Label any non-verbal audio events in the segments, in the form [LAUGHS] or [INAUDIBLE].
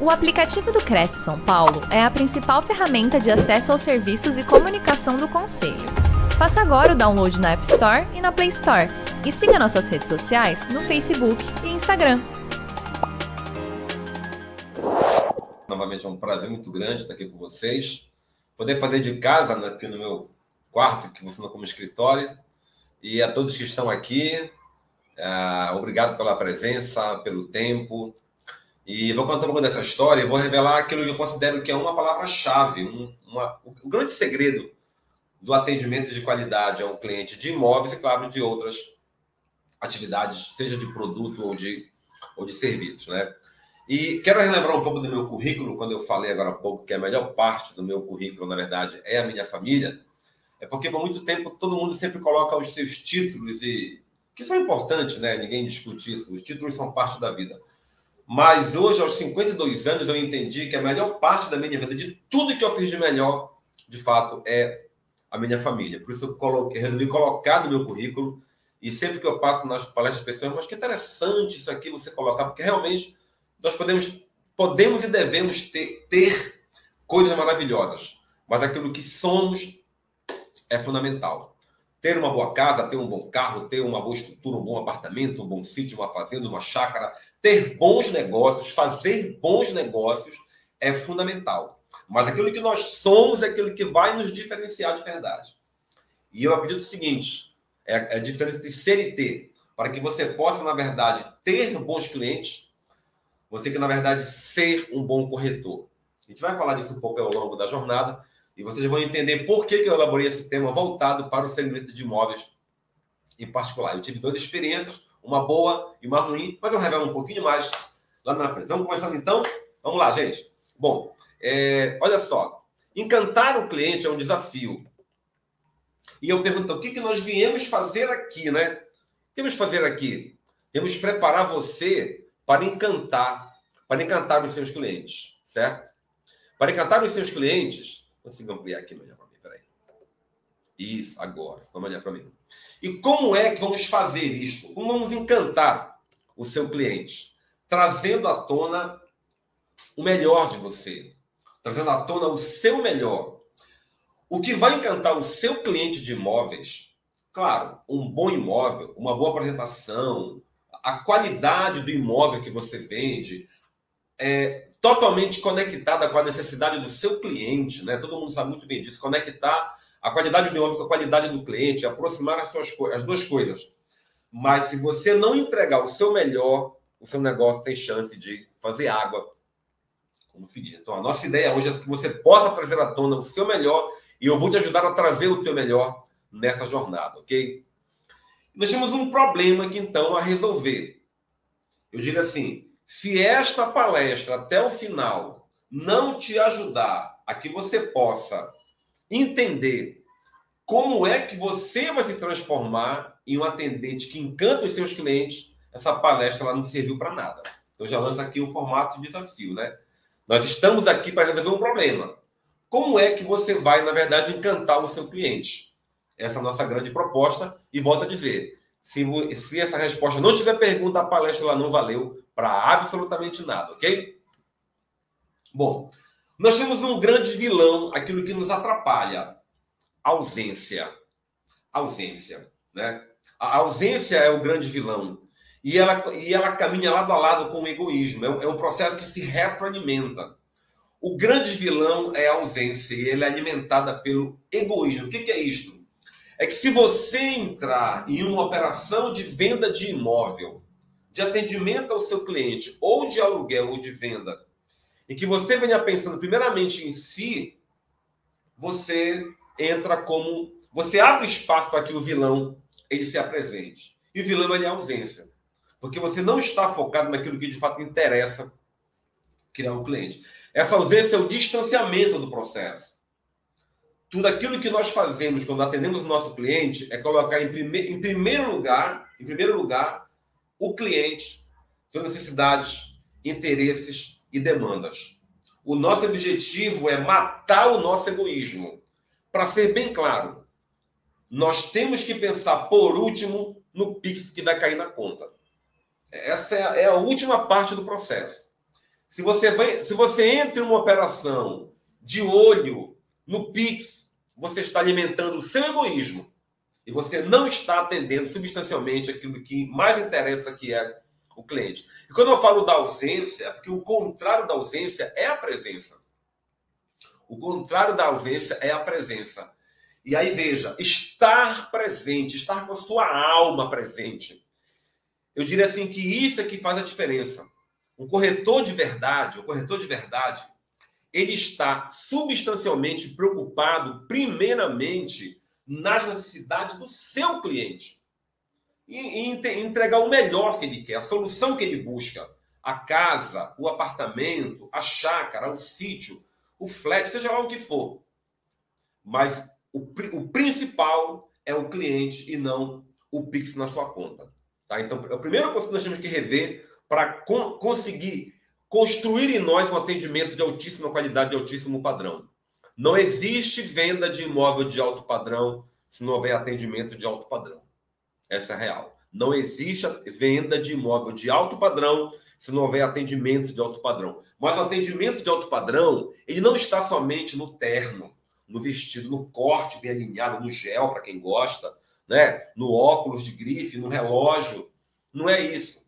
O aplicativo do Cresce São Paulo é a principal ferramenta de acesso aos serviços e comunicação do Conselho. Faça agora o download na App Store e na Play Store. E siga nossas redes sociais no Facebook e Instagram. Novamente é um prazer muito grande estar aqui com vocês. Poder fazer de casa aqui no meu quarto, que funciona como escritório. E a todos que estão aqui, uh, obrigado pela presença, pelo tempo. E vou contar um pouco dessa história e vou revelar aquilo que eu considero que é uma palavra-chave, um, o grande segredo do atendimento de qualidade a um cliente de imóveis e, claro, de outras atividades, seja de produto ou de, ou de serviços, né? E quero relembrar um pouco do meu currículo, quando eu falei agora há pouco que a melhor parte do meu currículo, na verdade, é a minha família. É porque por muito tempo todo mundo sempre coloca os seus títulos e que são importantes, né? Ninguém discute isso. Os títulos são parte da vida. Mas hoje, aos 52 anos, eu entendi que a melhor parte da minha vida, de tudo que eu fiz de melhor, de fato, é a minha família. Por isso eu coloquei, resolvi colocar no meu currículo. E sempre que eu passo nas palestras, pessoas, mas que interessante isso aqui você colocar, porque realmente nós podemos, podemos e devemos ter, ter coisas maravilhosas, mas aquilo que somos é fundamental. Ter uma boa casa, ter um bom carro, ter uma boa estrutura, um bom apartamento, um bom sítio, uma fazenda, uma chácara, ter bons negócios, fazer bons negócios é fundamental. Mas aquilo que nós somos é aquilo que vai nos diferenciar de verdade. E eu acredito o seguinte: é a diferença de ser e ter. Para que você possa, na verdade, ter bons clientes, você tem que, na verdade, ser um bom corretor. A gente vai falar disso um pouco ao longo da jornada e vocês vão entender por que, que eu elaborei esse tema voltado para o segmento de imóveis em particular. Eu tive duas experiências uma boa e uma ruim, mas eu revelo um pouquinho mais lá na frente. Vamos começando então? Vamos lá, gente. Bom, é, olha só. Encantar o cliente é um desafio. E eu pergunto, o que, que nós viemos fazer aqui, né? O que vamos fazer aqui? Temos preparar você para encantar, para encantar os seus clientes, certo? Para encantar os seus clientes, consigo ampliar aqui melhor para mim, peraí. Isso, agora. Vamos olhar para mim. E como é que vamos fazer isto? Como vamos encantar o seu cliente? Trazendo à tona o melhor de você, trazendo à tona o seu melhor. O que vai encantar o seu cliente de imóveis, claro, um bom imóvel, uma boa apresentação, a qualidade do imóvel que você vende, é totalmente conectada com a necessidade do seu cliente, né? Todo mundo sabe muito bem disso, conectar a qualidade do imóvel com a qualidade do cliente, aproximar as, suas, as duas coisas. Mas se você não entregar o seu melhor, o seu negócio tem chance de fazer água. Como se diz. Então, a nossa ideia hoje é que você possa trazer à tona o seu melhor e eu vou te ajudar a trazer o teu melhor nessa jornada, ok? Nós temos um problema aqui, então, a resolver. Eu digo assim: se esta palestra até o final não te ajudar a que você possa entender como é que você vai se transformar em um atendente que encanta os seus clientes, essa palestra lá não serviu para nada. Eu já lanço aqui o formato de desafio, né? Nós estamos aqui para resolver um problema. Como é que você vai, na verdade, encantar o seu cliente? Essa é a nossa grande proposta. E volto a dizer: se, se essa resposta não tiver pergunta, a palestra lá não valeu para absolutamente nada, ok? Bom, nós temos um grande vilão, aquilo que nos atrapalha: ausência. Ausência, né? A ausência é o grande vilão. E ela, e ela caminha lado a lado com o egoísmo. É um, é um processo que se retroalimenta. O grande vilão é a ausência e ele é alimentada pelo egoísmo. O que, que é isto? É que se você entrar em uma operação de venda de imóvel, de atendimento ao seu cliente, ou de aluguel ou de venda, e que você venha pensando primeiramente em si, você entra como você abre espaço para que o vilão ele se apresente. E o vilão é a ausência. Porque você não está focado naquilo que de fato interessa criar um cliente. Essa ausência é o distanciamento do processo. Tudo aquilo que nós fazemos quando atendemos o nosso cliente é colocar em, prime em primeiro lugar, em primeiro lugar, o cliente, suas necessidades, interesses e demandas. O nosso objetivo é matar o nosso egoísmo. Para ser bem claro, nós temos que pensar, por último, no Pix que vai cair na conta. Essa é a, é a última parte do processo. Se você, vai, se você entra em uma operação de olho no Pix, você está alimentando o seu egoísmo e você não está atendendo substancialmente aquilo que mais interessa, que é o cliente. E quando eu falo da ausência, é porque o contrário da ausência é a presença. O contrário da ausência é a presença. E aí veja, estar presente, estar com a sua alma presente. Eu diria assim que isso é que faz a diferença. Um corretor de verdade, o corretor de verdade, ele está substancialmente preocupado, primeiramente, nas necessidades do seu cliente. E, e entregar o melhor que ele quer, a solução que ele busca. A casa, o apartamento, a chácara, o sítio, o flat, seja lá o que for. Mas o, o principal é o cliente e não o Pix na sua conta. Tá? Então, é o primeiro que nós temos que rever para con conseguir construir em nós um atendimento de altíssima qualidade, de altíssimo padrão. Não existe venda de imóvel de alto padrão se não houver atendimento de alto padrão. Essa é real. Não existe venda de imóvel de alto padrão se não houver atendimento de alto padrão. Mas o atendimento de alto padrão, ele não está somente no terno, no vestido, no corte bem alinhado, no gel, para quem gosta, né? no óculos de grife, no relógio. Não é isso.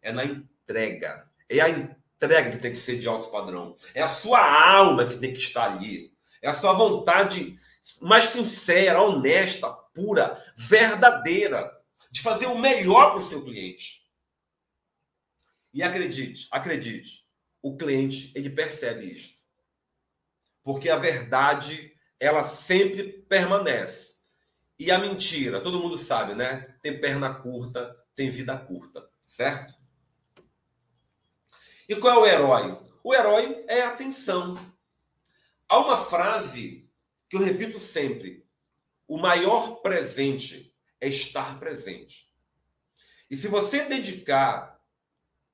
É na entrega. É a entrega que tem que ser de alto padrão. É a sua alma que tem que estar ali. É a sua vontade mais sincera, honesta, pura, verdadeira, de fazer o melhor para o seu cliente. E acredite, acredite, o cliente ele percebe isto. Porque a verdade, ela sempre permanece. E a mentira, todo mundo sabe, né? Tem perna curta, tem vida curta, certo? E qual é o herói? O herói é a atenção. Há uma frase que eu repito sempre: o maior presente é estar presente. E se você dedicar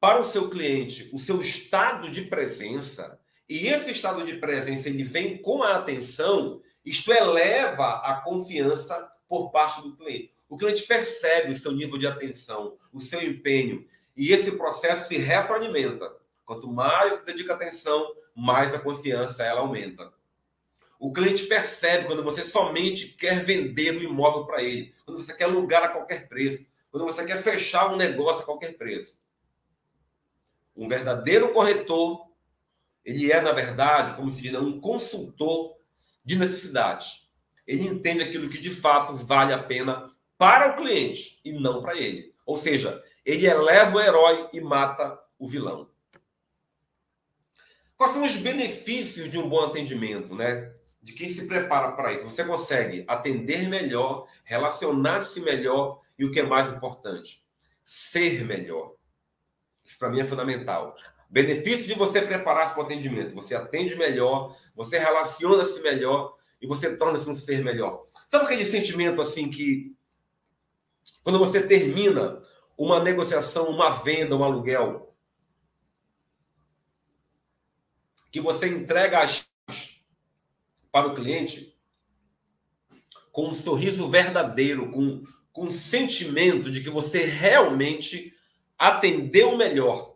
para o seu cliente o seu estado de presença, e esse estado de presença ele vem com a atenção, isto eleva a confiança por parte do cliente. O cliente percebe o seu nível de atenção, o seu empenho, e esse processo se retroalimenta. Quanto mais dedica atenção, mais a confiança ela aumenta. O cliente percebe quando você somente quer vender o imóvel para ele, quando você quer alugar a qualquer preço, quando você quer fechar um negócio a qualquer preço. Um verdadeiro corretor, ele é, na verdade, como se diz, um consultor de necessidades. Ele entende aquilo que de fato vale a pena para o cliente e não para ele. Ou seja, ele eleva o herói e mata o vilão. Quais são os benefícios de um bom atendimento, né? De quem se prepara para isso. Você consegue atender melhor, relacionar-se melhor e o que é mais importante, ser melhor. Isso para mim é fundamental. Benefício de você preparar para o atendimento. Você atende melhor, você relaciona-se melhor e você torna-se um ser melhor. Sabe aquele sentimento assim que quando você termina uma negociação, uma venda, um aluguel, que você entrega as para o cliente com um sorriso verdadeiro, com, com um sentimento de que você realmente atendeu o melhor,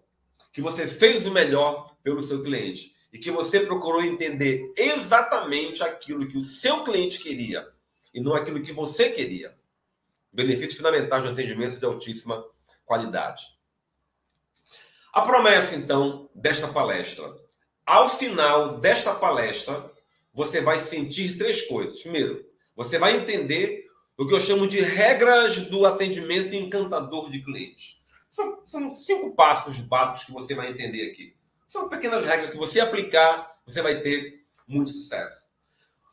que você fez o melhor pelo seu cliente e que você procurou entender exatamente aquilo que o seu cliente queria e não aquilo que você queria. Benefício fundamental de atendimento de altíssima qualidade. A promessa, então, desta palestra. Ao final desta palestra, você vai sentir três coisas. Primeiro, você vai entender o que eu chamo de regras do atendimento encantador de clientes. São, são cinco passos básicos que você vai entender aqui. São pequenas regras que você aplicar, você vai ter muito sucesso.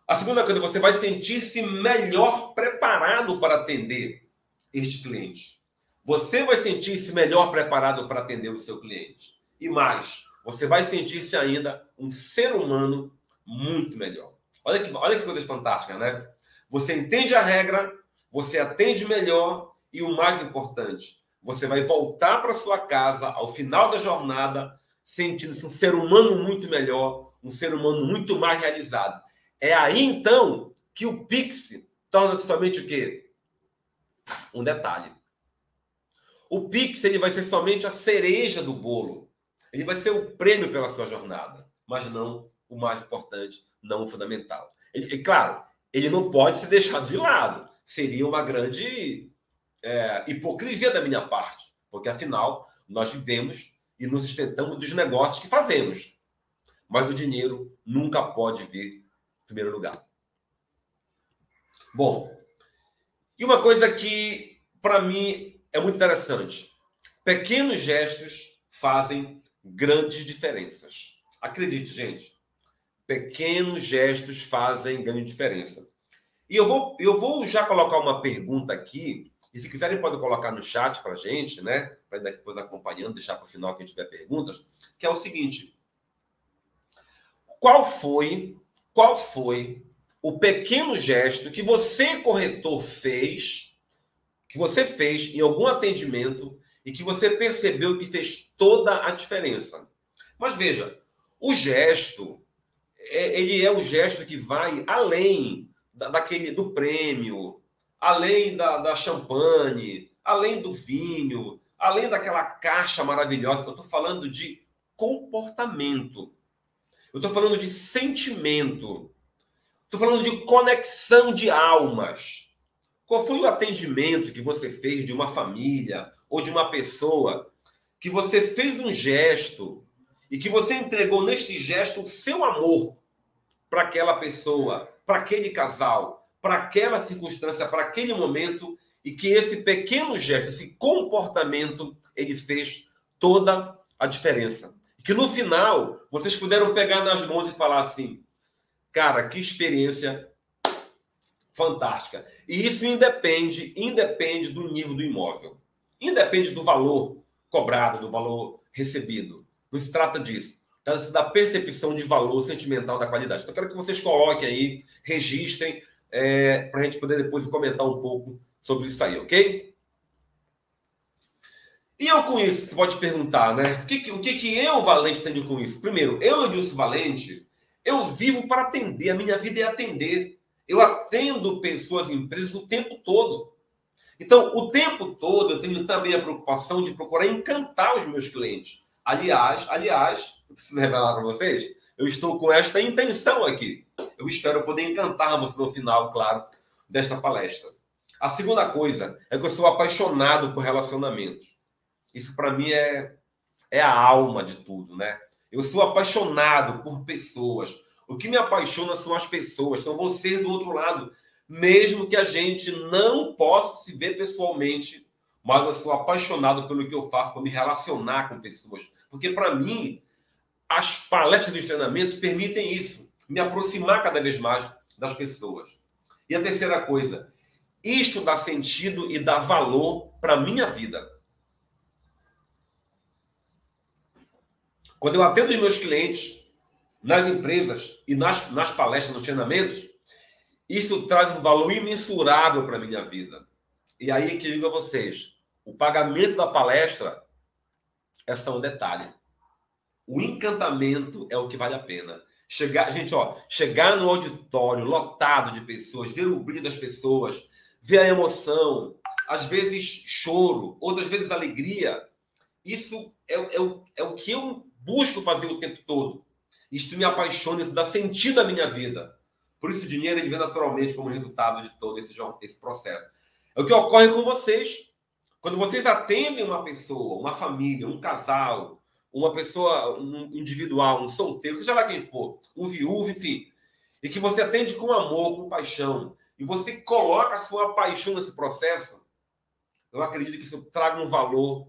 A segunda coisa, você vai sentir-se melhor preparado para atender este cliente. Você vai sentir-se melhor preparado para atender o seu cliente. E mais, você vai sentir-se ainda um ser humano muito melhor. Olha que, olha que coisa fantástica, né? Você entende a regra, você atende melhor e o mais importante, você vai voltar para sua casa ao final da jornada sentindo-se um ser humano muito melhor, um ser humano muito mais realizado. É aí então que o Pix torna-se somente o quê? Um detalhe. O Pix ele vai ser somente a cereja do bolo. Ele vai ser o prêmio pela sua jornada, mas não o mais importante, não o fundamental. E, claro, ele não pode ser deixado de lado. Seria uma grande é, hipocrisia da minha parte, porque afinal nós vivemos e nos sustentamos dos negócios que fazemos. Mas o dinheiro nunca pode vir em primeiro lugar. Bom, e uma coisa que para mim é muito interessante: pequenos gestos fazem grandes diferenças. Acredite, gente. Pequenos gestos fazem grande diferença. E eu vou, eu vou já colocar uma pergunta aqui, e se quiserem podem colocar no chat para a gente, né? Para depois acompanhando, deixar para o final quem tiver perguntas, que é o seguinte. Qual foi, qual foi o pequeno gesto que você, corretor, fez, que você fez em algum atendimento e que você percebeu que fez toda a diferença? Mas veja, o gesto é, ele é o gesto que vai além da, daquele do prêmio, além da, da champanhe, além do vinho, além daquela caixa maravilhosa. Eu estou falando de comportamento. Eu estou falando de sentimento. Estou falando de conexão de almas. Qual foi o atendimento que você fez de uma família ou de uma pessoa que você fez um gesto e que você entregou neste gesto o seu amor para aquela pessoa, para aquele casal, para aquela circunstância, para aquele momento, e que esse pequeno gesto, esse comportamento, ele fez toda a diferença. Que no final vocês puderam pegar nas mãos e falar assim: cara, que experiência fantástica. E isso independe, independe do nível do imóvel. Independe do valor cobrado, do valor recebido. Não se trata disso. Trata-se da percepção de valor sentimental da qualidade. Então, eu quero que vocês coloquem aí, registrem, é, para a gente poder depois comentar um pouco sobre isso aí, ok? E eu com isso, você pode perguntar, né? O que, o que, que eu, Valente, tenho com isso? Primeiro, eu, Edilson Valente, eu vivo para atender, a minha vida é atender. Eu atendo pessoas e empresas o tempo todo. Então, o tempo todo eu tenho também a preocupação de procurar encantar os meus clientes. Aliás, aliás, eu preciso revelar para vocês, eu estou com esta intenção aqui. Eu espero poder encantar você no final, claro, desta palestra. A segunda coisa é que eu sou apaixonado por relacionamentos. Isso para mim é, é a alma de tudo, né? Eu sou apaixonado por pessoas. O que me apaixona são as pessoas, são vocês do outro lado. Mesmo que a gente não possa se ver pessoalmente, mas eu sou apaixonado pelo que eu faço, por me relacionar com pessoas. Porque, para mim, as palestras dos treinamentos permitem isso, me aproximar cada vez mais das pessoas. E a terceira coisa, isto dá sentido e dá valor para a minha vida. Quando eu atendo os meus clientes nas empresas e nas, nas palestras, nos treinamentos, isso traz um valor imensurável para a minha vida. E aí que digo a vocês, o pagamento da palestra é só um detalhe. O encantamento é o que vale a pena. Chegar, gente, ó, chegar no auditório lotado de pessoas, ver o brilho das pessoas, ver a emoção, às vezes choro, outras vezes alegria. Isso é, é, o, é o que eu busco fazer o tempo todo. Isto me apaixona, isso dá sentido à minha vida. Por isso, o dinheiro ele vem naturalmente como resultado de todo esse, esse processo. É o que ocorre com vocês. Quando vocês atendem uma pessoa, uma família, um casal, uma pessoa um individual, um solteiro, seja lá quem for, um viúvo, enfim, e que você atende com amor, com paixão, e você coloca a sua paixão nesse processo, eu acredito que isso traga um valor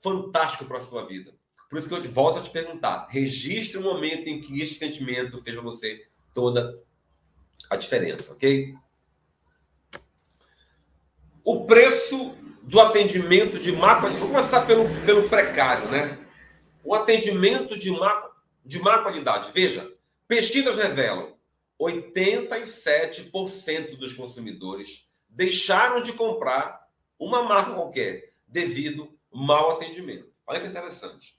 fantástico para a sua vida. Por isso que eu volto a te perguntar: registre o momento em que este sentimento fez a você toda a diferença, ok? O preço do atendimento de má qualidade. Vou começar pelo, pelo precário, né? O atendimento de má, de má qualidade. Veja, pesquisas revelam 87% dos consumidores deixaram de comprar uma marca qualquer devido mau atendimento. Olha que interessante.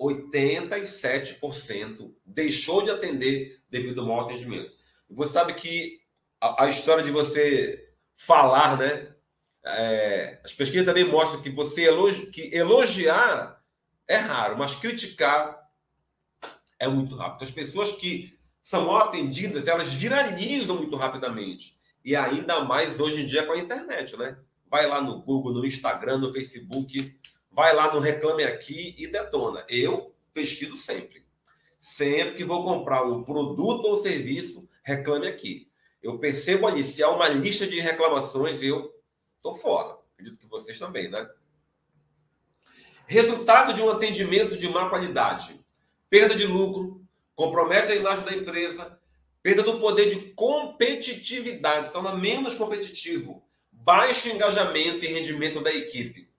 87% deixou de atender devido ao mau atendimento. Você sabe que a, a história de você falar, né? É, as pesquisas também mostram que você elogi, que elogiar é raro, mas criticar é muito rápido. As pessoas que são mal atendidas, elas viralizam muito rapidamente. E ainda mais hoje em dia com a internet, né? Vai lá no Google, no Instagram, no Facebook, vai lá no Reclame Aqui e detona. Eu pesquiso sempre. Sempre que vou comprar um produto ou serviço, reclame aqui. Eu percebo ali, se há uma lista de reclamações, eu tô fora. Acredito que vocês também, né? Resultado de um atendimento de má qualidade: perda de lucro, compromete a imagem da empresa, perda do poder de competitividade, se torna menos competitivo, baixo engajamento e rendimento da equipe,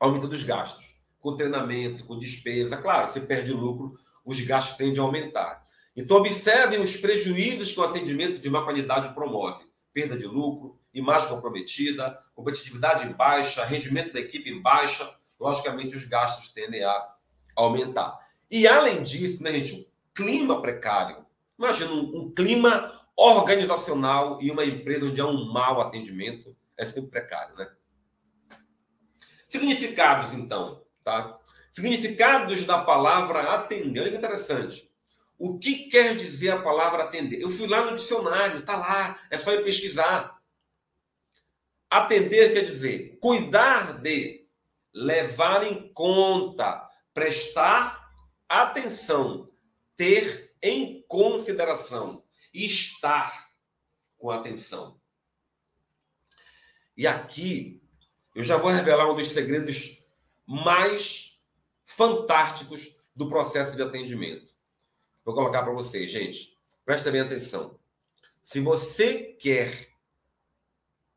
aumento dos gastos, com treinamento, com despesa. Claro, você perde lucro, os gastos tendem a aumentar. Então, observem os prejuízos que o atendimento de má qualidade promove: perda de lucro, imagem comprometida, competitividade baixa, rendimento da equipe baixa. Logicamente, os gastos tendem a aumentar. E, além disso, né, gente, um clima precário. Imagina um, um clima organizacional e uma empresa onde há um mau atendimento é sempre precário, né? Significados, então, tá? Significados da palavra atender. Olha que interessante. O que quer dizer a palavra atender? Eu fui lá no dicionário, tá lá, é só ir pesquisar. Atender quer dizer cuidar de, levar em conta, prestar atenção, ter em consideração, estar com atenção. E aqui eu já vou revelar um dos segredos mais fantásticos do processo de atendimento. Vou colocar para vocês, gente. Presta bem atenção. Se você quer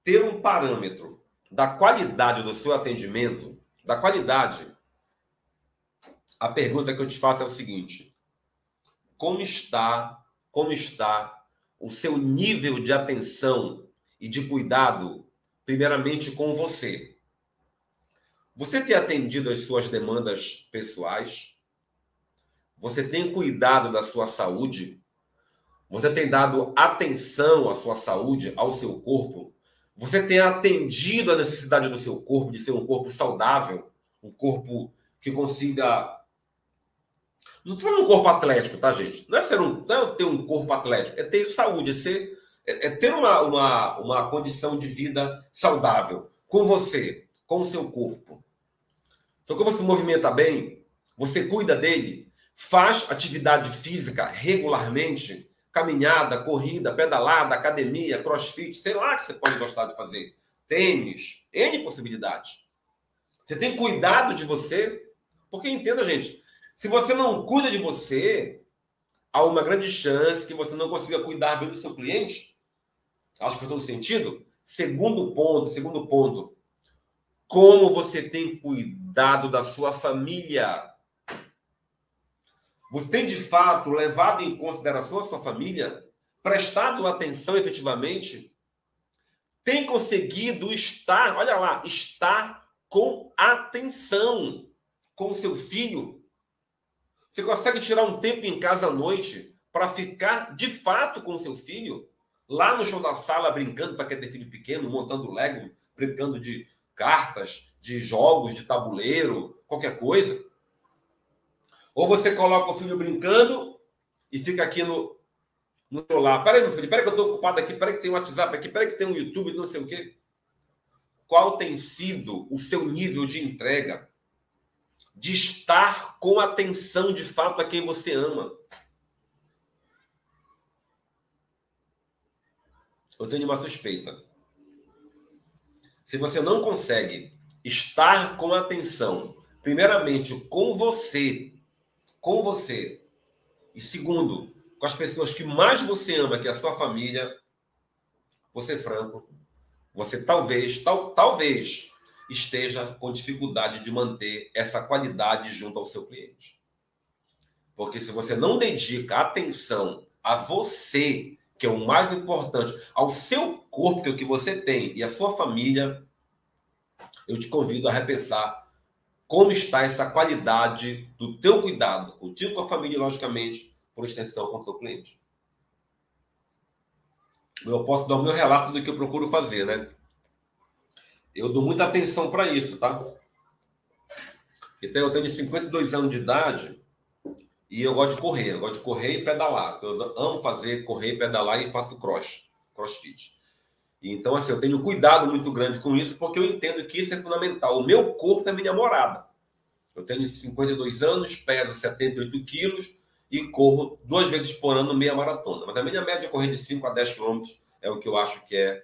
ter um parâmetro da qualidade do seu atendimento, da qualidade, a pergunta que eu te faço é o seguinte: como está, como está o seu nível de atenção e de cuidado primeiramente com você. Você tem atendido às suas demandas pessoais? Você tem cuidado da sua saúde? Você tem dado atenção à sua saúde, ao seu corpo? Você tem atendido a necessidade do seu corpo de ser um corpo saudável, um corpo que consiga. Não estou falando um corpo atlético, tá, gente? Não é, ser um, não é ter um corpo atlético, é ter saúde, é ser é, é ter uma, uma, uma condição de vida saudável com você, com o seu corpo. Então, como você movimenta bem, você cuida dele, faz atividade física regularmente, caminhada, corrida, pedalada, academia, crossfit, sei lá que você pode gostar de fazer. Tênis, N possibilidades. Você tem cuidado de você, porque entenda, gente, se você não cuida de você, há uma grande chance que você não consiga cuidar bem do seu cliente Acho que faz todo sentido. Segundo ponto, segundo ponto. Como você tem cuidado da sua família? Você tem de fato levado em consideração a sua família? Prestado atenção efetivamente? Tem conseguido estar, olha lá, estar com atenção com o seu filho? Você consegue tirar um tempo em casa à noite para ficar de fato com o seu filho? lá no show da sala brincando para tem filho pequeno, montando Lego, brincando de cartas, de jogos, de tabuleiro, qualquer coisa. Ou você coloca o filho brincando e fica aqui no, no celular. Peraí, meu filho, peraí que eu estou ocupado aqui, peraí que tem um WhatsApp aqui, peraí que tem um YouTube, não sei o quê. Qual tem sido o seu nível de entrega? De estar com atenção de fato a quem você ama. eu tenho uma suspeita. Se você não consegue estar com atenção, primeiramente com você, com você, e segundo, com as pessoas que mais você ama, que é a sua família, você franco, você talvez, tal, talvez esteja com dificuldade de manter essa qualidade junto ao seu cliente. Porque se você não dedica atenção a você que é o mais importante, ao seu corpo, que é o que você tem, e a sua família, eu te convido a repensar como está essa qualidade do teu cuidado contigo, com a família, logicamente, por extensão com o teu cliente. Eu posso dar o meu relato do que eu procuro fazer, né? Eu dou muita atenção para isso, tá? Então, eu tenho 52 anos de idade e eu gosto de correr. Eu gosto de correr e pedalar. Eu amo fazer correr, pedalar e faço cross, crossfit. Então, assim, eu tenho cuidado muito grande com isso, porque eu entendo que isso é fundamental. O meu corpo é minha morada. Eu tenho 52 anos, peso 78 quilos e corro duas vezes por ano meia maratona. Mas a minha média é correr de 5 a 10 quilômetros é o que eu acho que é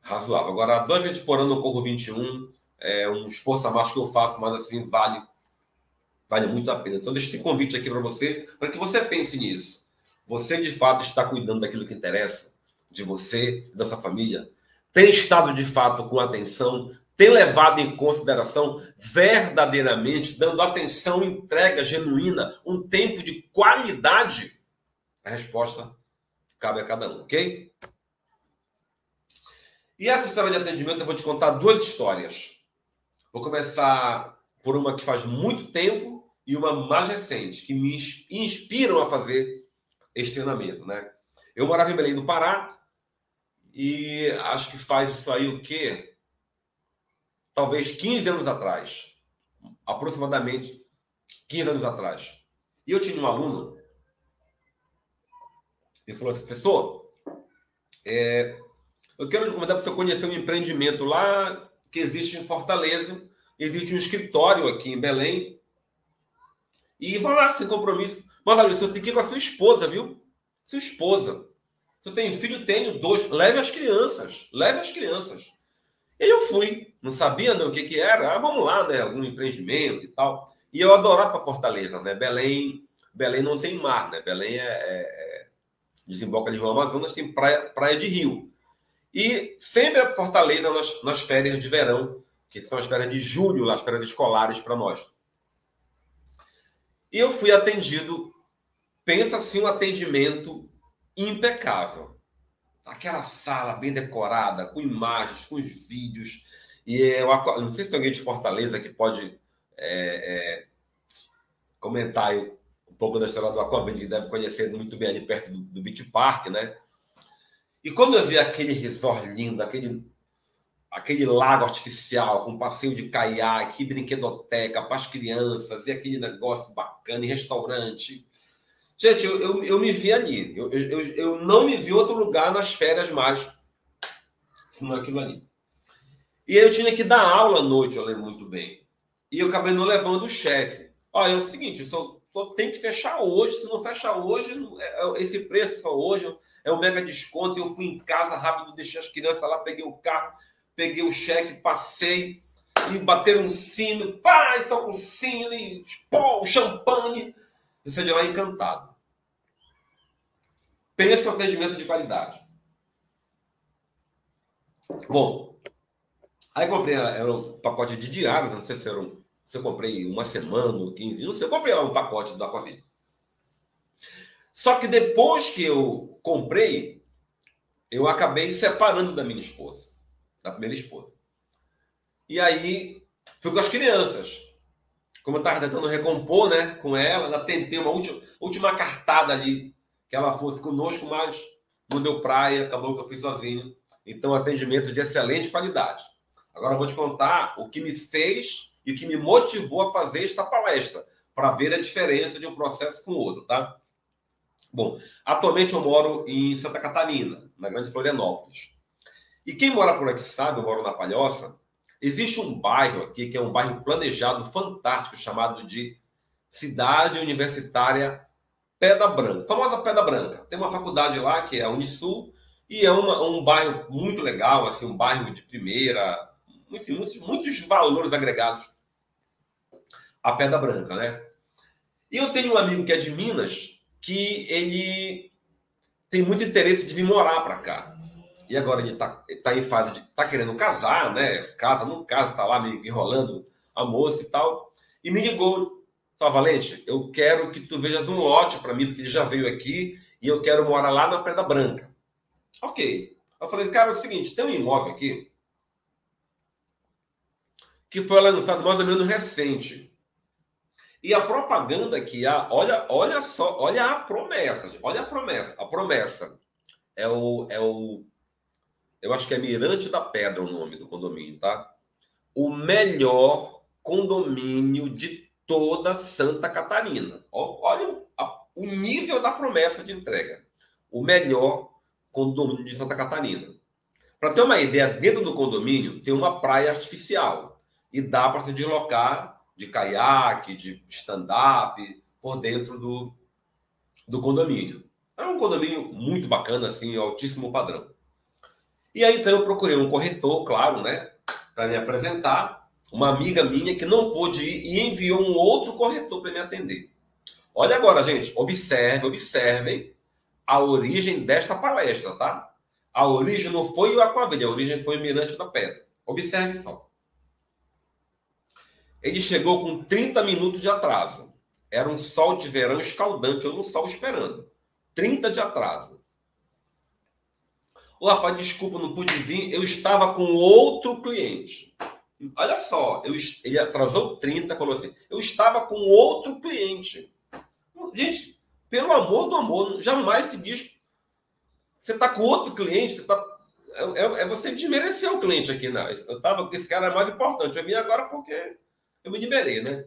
razoável. Agora, duas vezes por ano eu corro 21, é um esforço a mais que eu faço, mas assim, vale, vale muito a pena. Então, deixo esse convite aqui para você, para que você pense nisso. Você, de fato, está cuidando daquilo que interessa, de você, da sua família? Tem estado, de fato, com atenção? Tem levado em consideração verdadeiramente, dando atenção, entrega genuína, um tempo de qualidade? A resposta cabe a cada um, ok? E essa história de atendimento, eu vou te contar duas histórias. Vou começar por uma que faz muito tempo e uma mais recente, que me inspiram a fazer este treinamento, né? Eu morava em Belém do Pará e acho que faz isso aí o quê? Talvez 15 anos atrás. Aproximadamente 15 anos atrás. E eu tinha um aluno, ele falou assim, professor, é, eu quero lhe convidar para você conhecer um empreendimento lá que existe em Fortaleza. Existe um escritório aqui em Belém. E vá lá sem compromisso. Mas olha, você tem que ir com a sua esposa, viu? Sua esposa. Eu tenho filho, tenho dois. Leve as crianças. Leve as crianças. E eu fui. Não sabia né, o que, que era. Ah, vamos lá, né? Algum empreendimento e tal. E eu adorava para Fortaleza, né? Belém, Belém não tem mar, né? Belém é, é, é desemboca de Rio Amazonas, tem praia, praia de rio. E sempre a Fortaleza nas, nas férias de verão, que são as férias de julho, as férias escolares para nós. E eu fui atendido, pensa assim, um atendimento impecável. Aquela sala bem decorada, com imagens, com os vídeos. E eu não sei se tem alguém de Fortaleza que pode é, é, comentar um pouco da história do Aquavit, que deve conhecer muito bem ali perto do, do Beach Park, né? E quando eu vi aquele resort lindo, aquele, aquele lago artificial com passeio de caiaque, brinquedoteca para as crianças, e aquele negócio bacana, e restaurante. Gente, eu, eu, eu me vi ali. Eu, eu, eu não me vi em outro lugar nas férias mais, senão aquilo ali. E eu tinha que dar aula à noite, eu lembro muito bem. E eu acabei não levando o cheque. Olha, é o seguinte, só tem que fechar hoje. Se não fechar hoje, é, é, esse preço só hoje é o mega desconto. Eu fui em casa rápido, deixei as crianças lá, peguei o carro, peguei o cheque, passei e bateram um sino, pá, e toca um sino, e pô, champanhe. Eu saí de lá encantado. Pensa o atendimento de qualidade. Bom, aí comprei era um pacote de diários, não sei se era um, se eu comprei uma semana ou 15, não sei, eu comprei lá um pacote do Aquavit. Só que depois que eu comprei, eu acabei separando da minha esposa, da primeira esposa. E aí fui com as crianças. Como eu estava tentando recompor né, com ela, ainda tentei uma última, última cartada ali, que ela fosse conosco, mas não deu praia, acabou que eu fui sozinho. Então, atendimento de excelente qualidade. Agora eu vou te contar o que me fez e o que me motivou a fazer esta palestra, para ver a diferença de um processo com o outro, tá? Bom, atualmente eu moro em Santa Catarina, na Grande Florianópolis. E quem mora por aqui sabe, eu moro na Palhoça, existe um bairro aqui que é um bairro planejado fantástico chamado de Cidade Universitária Pedra Branca, famosa Pedra Branca. Tem uma faculdade lá que é a Unisul e é uma, um bairro muito legal, assim, um bairro de primeira, enfim, muitos, muitos valores agregados à Pedra Branca, né? E eu tenho um amigo que é de Minas que ele tem muito interesse de vir morar para cá. E agora ele está tá em fase de. está querendo casar, né? Casa, não casa, está lá meio enrolando a moça e tal. E me ligou. Falou, Valente, eu quero que tu vejas um lote para mim, porque ele já veio aqui e eu quero morar lá na Pedra Branca. Ok. Eu falei, cara, é o seguinte: tem um imóvel aqui que foi lançado mais ou menos recente. E a propaganda que há, olha, olha só, olha a promessa, olha a promessa. A promessa é o, é o, eu acho que é Mirante da Pedra o nome do condomínio, tá? O melhor condomínio de toda Santa Catarina. Olha o nível da promessa de entrega. O melhor condomínio de Santa Catarina. Para ter uma ideia, dentro do condomínio tem uma praia artificial e dá para se deslocar de caiaque, de stand-up por dentro do, do condomínio. É um condomínio muito bacana, assim, altíssimo padrão. E aí então eu procurei um corretor, claro, né, para me apresentar, uma amiga minha que não pôde ir e enviou um outro corretor para me atender. Olha agora, gente, observe, observem a origem desta palestra, tá? A origem não foi o Aquaville, a origem foi o Mirante da Pedra. Observe só. Ele chegou com 30 minutos de atraso. Era um sol de verão escaldante, eu não estava esperando. 30 de atraso. Ô, rapaz, desculpa, não pude vir. Eu estava com outro cliente. Olha só, eu, ele atrasou 30, falou assim: eu estava com outro cliente. Gente, pelo amor do amor, jamais se diz. Você está com outro cliente, você tá, é, é, é você desmerecer o cliente aqui. Não. Eu estava esse cara é mais importante. Eu vim agora porque eu me liberei, né?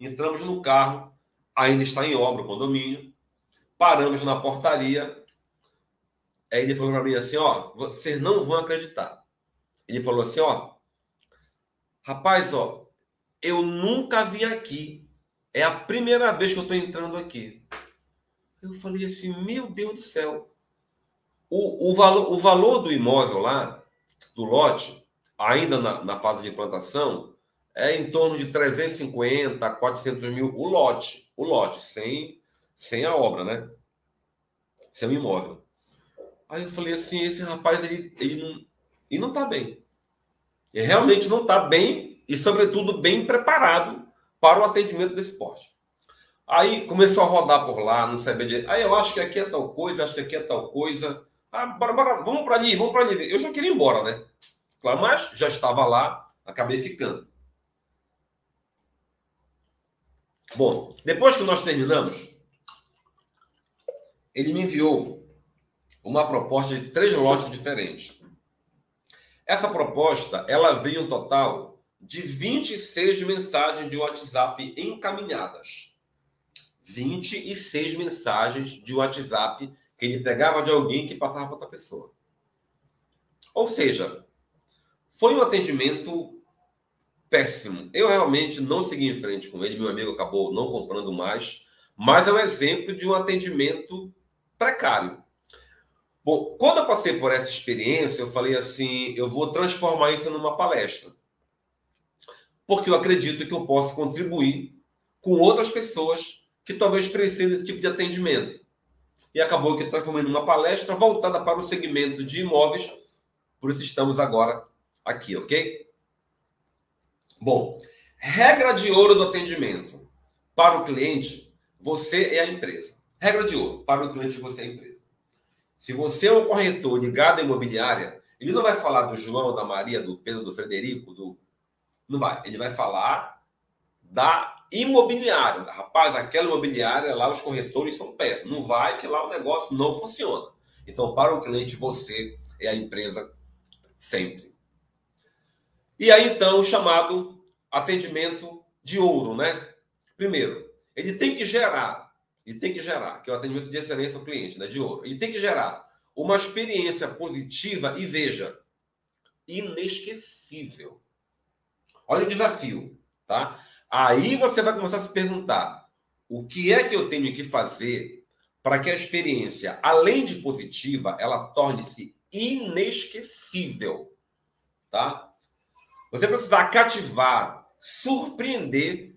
Entramos no carro, ainda está em obra o condomínio, paramos na portaria. Aí ele falou para mim assim: ó, vocês não vão acreditar. Ele falou assim: ó, rapaz, ó, eu nunca vim aqui. É a primeira vez que eu estou entrando aqui. Eu falei assim: meu Deus do céu. O, o, valor, o valor do imóvel lá, do lote, ainda na, na fase de implantação, é em torno de 350 a 400 mil o lote, o lote, sem, sem a obra, né? Sem o imóvel. Aí eu falei assim, esse rapaz, ele, ele, não, ele não tá bem. Ele realmente não está bem e, sobretudo, bem preparado para o atendimento desse porte. Aí começou a rodar por lá, não sabia direito. Aí eu acho que aqui é tal coisa, acho que aqui é tal coisa. Ah, bora, bora, vamos para ali, vamos para ali. Eu já queria ir embora, né? Claro, mas já estava lá, acabei ficando. Bom, depois que nós terminamos, ele me enviou uma proposta de três lotes diferentes. Essa proposta, ela veio um total de 26 mensagens de WhatsApp encaminhadas. 26 mensagens de WhatsApp que ele pegava de alguém que passava para outra pessoa. Ou seja, foi um atendimento péssimo. Eu realmente não segui em frente com ele, meu amigo acabou não comprando mais, mas é um exemplo de um atendimento precário. Bom, quando eu passei por essa experiência, eu falei assim: eu vou transformar isso numa palestra. Porque eu acredito que eu posso contribuir com outras pessoas que talvez precisem desse tipo de atendimento. E acabou que transformei numa palestra voltada para o segmento de imóveis, por isso estamos agora aqui, ok? Bom, regra de ouro do atendimento. Para o cliente, você é a empresa. Regra de ouro. Para o cliente, você é a empresa. Se você é um corretor ligado à imobiliária, ele não vai falar do João, da Maria, do Pedro, do Frederico, do. Não vai. Ele vai falar da imobiliária. Rapaz, aquela imobiliária lá, os corretores são péssimos. Não vai, que lá o negócio não funciona. Então, para o cliente, você é a empresa sempre. E aí, então, o chamado atendimento de ouro, né? Primeiro, ele tem que gerar, ele tem que gerar, que é o atendimento de excelência ao cliente, né? De ouro. Ele tem que gerar uma experiência positiva e veja, inesquecível. Olha o desafio, tá? Aí você vai começar a se perguntar: o que é que eu tenho que fazer para que a experiência, além de positiva, ela torne-se inesquecível, tá? Você precisa cativar, surpreender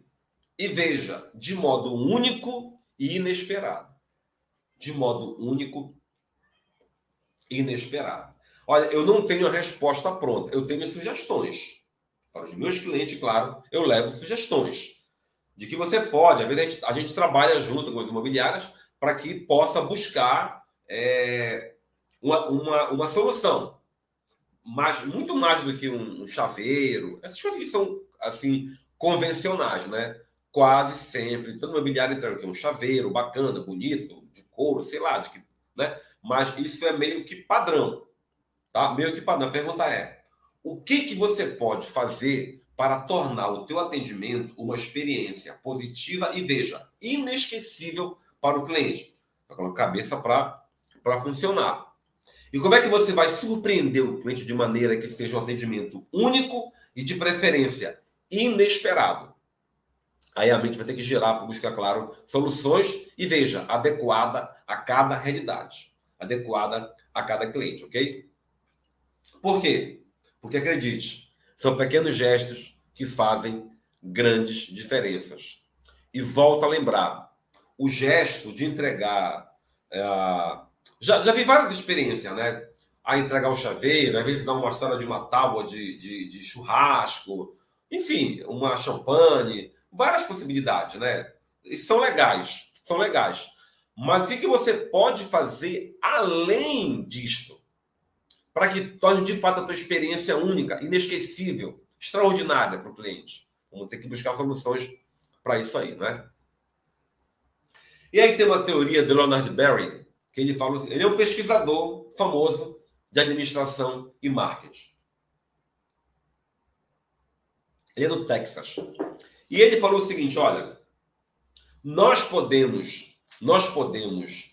e veja, de modo único e inesperado. De modo único e inesperado. Olha, eu não tenho a resposta pronta, eu tenho sugestões. Para os meus clientes, claro, eu levo sugestões. De que você pode, a gente, a gente trabalha junto com as imobiliárias para que possa buscar é, uma, uma, uma solução mais, muito mais do que um, um chaveiro, essas coisas que são assim convencionais, né? Quase sempre, todo mobiliário aqui um chaveiro bacana, bonito, de couro, sei lá, de que, né? Mas isso é meio que padrão, tá? Meio que padrão. A pergunta é: o que que você pode fazer para tornar o teu atendimento uma experiência positiva e veja, inesquecível para o cliente. A cabeça para funcionar. E como é que você vai surpreender o cliente de maneira que seja um atendimento único e de preferência inesperado? Aí a mente vai ter que girar para buscar, claro, soluções e veja, adequada a cada realidade, adequada a cada cliente, ok? Por quê? Porque acredite, são pequenos gestos que fazem grandes diferenças. E volto a lembrar, o gesto de entregar. É, já, já vi várias experiências, né? A entregar o chaveiro, às vezes dar uma história de uma tábua de, de, de churrasco, enfim, uma champanhe, várias possibilidades, né? E são legais, são legais. Mas o que, você pode fazer além disto? Para que torne de fato a tua experiência única, inesquecível, extraordinária para o cliente. Vamos ter que buscar soluções para isso aí, né? E aí tem uma teoria de Leonard Berry, que ele fala assim, ele é um pesquisador famoso de administração e marketing. Ele é do Texas. E ele falou o seguinte, olha, nós podemos, nós podemos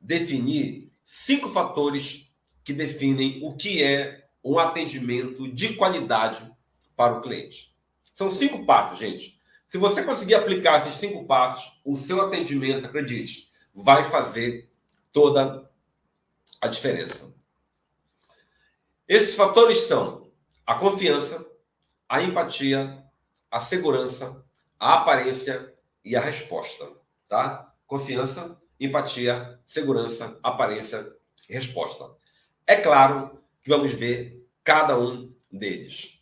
definir cinco fatores que definem o que é um atendimento de qualidade para o cliente. São cinco passos, gente. Se você conseguir aplicar esses cinco passos, o seu atendimento, acredite, vai fazer toda a diferença. Esses fatores são a confiança, a empatia, a segurança, a aparência e a resposta, tá? Confiança, empatia, segurança, aparência resposta. É claro que vamos ver cada um deles.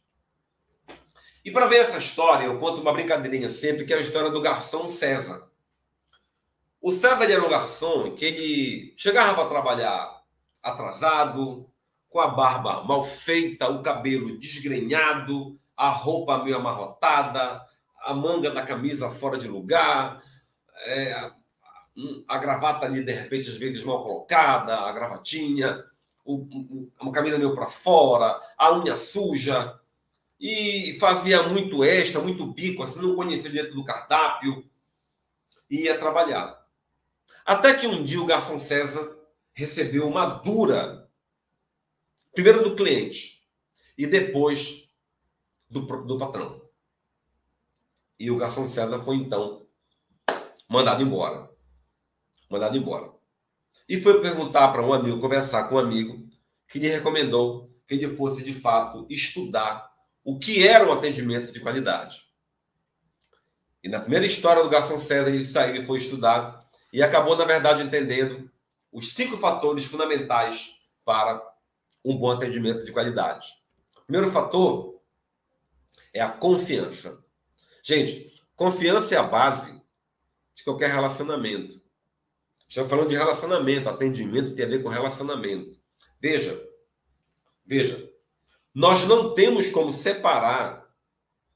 E para ver essa história, eu conto uma brincadeirinha sempre, que é a história do garçom César. O César era um garçom que ele chegava para trabalhar atrasado, com a barba mal feita, o cabelo desgrenhado, a roupa meio amarrotada, a manga da camisa fora de lugar, é, a gravata ali, de repente, às vezes mal colocada, a gravatinha, o, uma camisa meio para fora, a unha suja, e fazia muito extra, muito bico, assim, não conhecia dentro do cardápio, e ia trabalhar. Até que um dia o garçom César recebeu uma dura, primeiro do cliente, e depois do, do patrão. E o garçom César foi então mandado embora. Mandado embora. E foi perguntar para um amigo, conversar com um amigo, que lhe recomendou que ele fosse de fato estudar o que era um atendimento de qualidade. E na primeira história do Garçom César, ele saiu e foi estudar e acabou, na verdade, entendendo os cinco fatores fundamentais para um bom atendimento de qualidade. O primeiro fator é a confiança. Gente, confiança é a base de qualquer relacionamento. Estamos falando de relacionamento, atendimento tem a ver com relacionamento. Veja, veja, nós não temos como separar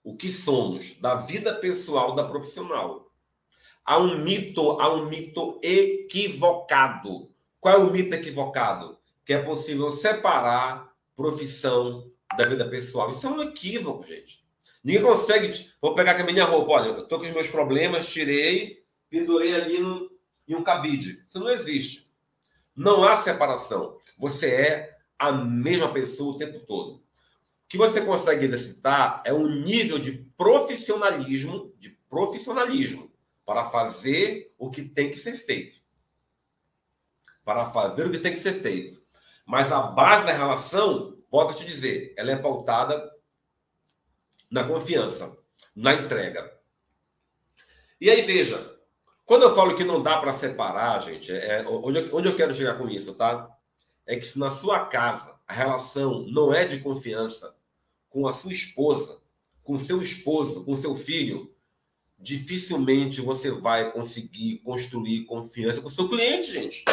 o que somos da vida pessoal da profissional. Há um mito, há um mito equivocado. Qual é o mito equivocado? Que é possível separar profissão da vida pessoal. Isso é um equívoco, gente. Ninguém consegue. Vou pegar aqui a minha roupa. Olha, eu estou com os meus problemas, tirei, pendurei ali no, em um cabide. Isso não existe. Não há separação. Você é a mesma pessoa o tempo todo. O que você consegue exercitar é um nível de profissionalismo, de profissionalismo, para fazer o que tem que ser feito. Para fazer o que tem que ser feito. Mas a base da relação, volto a te dizer, ela é pautada na confiança, na entrega. E aí, veja, quando eu falo que não dá para separar, gente, é, onde, eu, onde eu quero chegar com isso, tá? É que se na sua casa a relação não é de confiança, com a sua esposa, com seu esposo, com seu filho, dificilmente você vai conseguir construir confiança com o seu cliente, gente.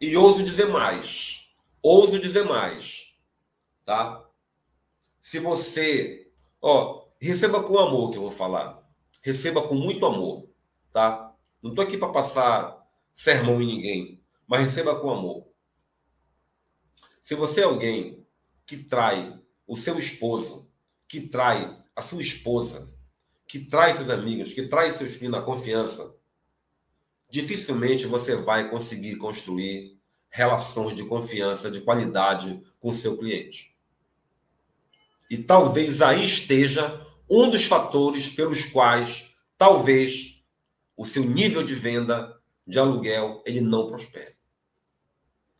E ouso dizer mais. Ouso dizer mais. Tá? Se você. Ó, receba com amor que eu vou falar. Receba com muito amor. Tá? Não estou aqui para passar sermão em ninguém, mas receba com amor. Se você é alguém que trai o seu esposo, que trai a sua esposa, que trai seus amigos, que trai seus filhos na confiança, dificilmente você vai conseguir construir relações de confiança, de qualidade com seu cliente. E talvez aí esteja um dos fatores pelos quais talvez o seu nível de venda de aluguel ele não prospere.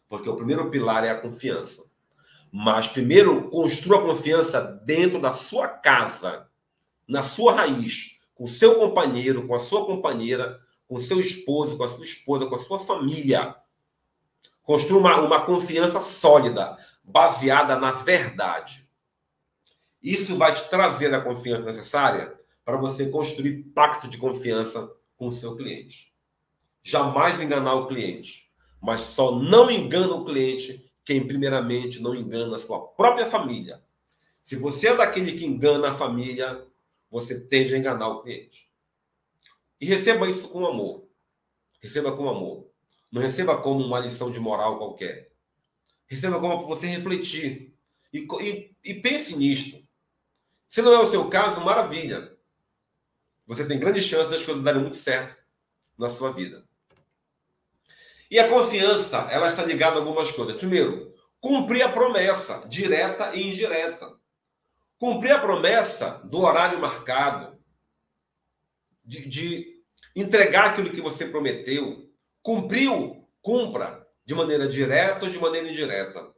Porque o primeiro pilar é a confiança. Mas primeiro construa confiança dentro da sua casa, na sua raiz, com seu companheiro, com a sua companheira, com seu esposo, com a sua esposa, com a sua família. Construa uma, uma confiança sólida, baseada na verdade. Isso vai te trazer a confiança necessária para você construir pacto de confiança com o seu cliente. Jamais enganar o cliente, mas só não engana o cliente quem primeiramente não engana a sua própria família. Se você é daquele que engana a família, você tende a enganar o cliente. E receba isso com amor. Receba com amor. Não receba como uma lição de moral qualquer. Receba como você refletir. E, e, e pense nisto. Se não é o seu caso, maravilha. Você tem grandes chances das coisas darem muito certo na sua vida. E a confiança, ela está ligada a algumas coisas. Primeiro, cumprir a promessa, direta e indireta. Cumprir a promessa do horário marcado, de, de entregar aquilo que você prometeu. Cumpriu, cumpra de maneira direta ou de maneira indireta.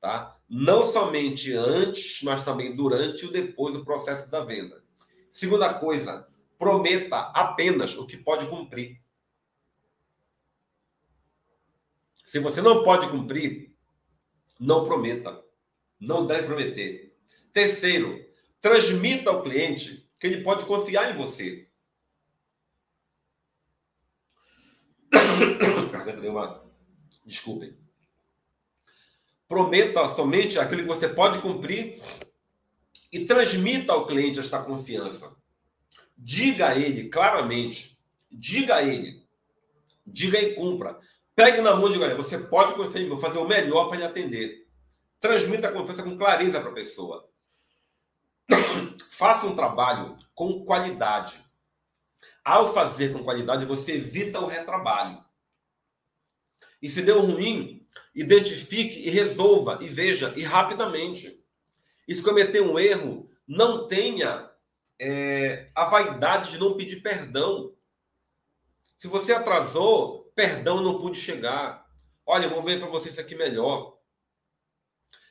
Tá? Não somente antes, mas também durante e depois do processo da venda. Segunda coisa, prometa apenas o que pode cumprir. Se você não pode cumprir, não prometa. Não deve prometer. Terceiro, transmita ao cliente que ele pode confiar em você. [COUGHS] Desculpem. Prometa somente aquilo que você pode cumprir e transmita ao cliente esta confiança. Diga a ele claramente, diga a ele, diga e cumpra. Pegue na mão de galera, você pode confiar em mim, vou fazer o melhor para lhe atender. Transmita a confiança com clareza para a pessoa. [COUGHS] Faça um trabalho com qualidade. Ao fazer com qualidade, você evita o retrabalho. E se deu ruim, identifique e resolva, e veja, e rapidamente. E se cometer um erro, não tenha é, a vaidade de não pedir perdão. Se você atrasou, Perdão, não pude chegar. Olha, eu vou ver para você isso aqui melhor.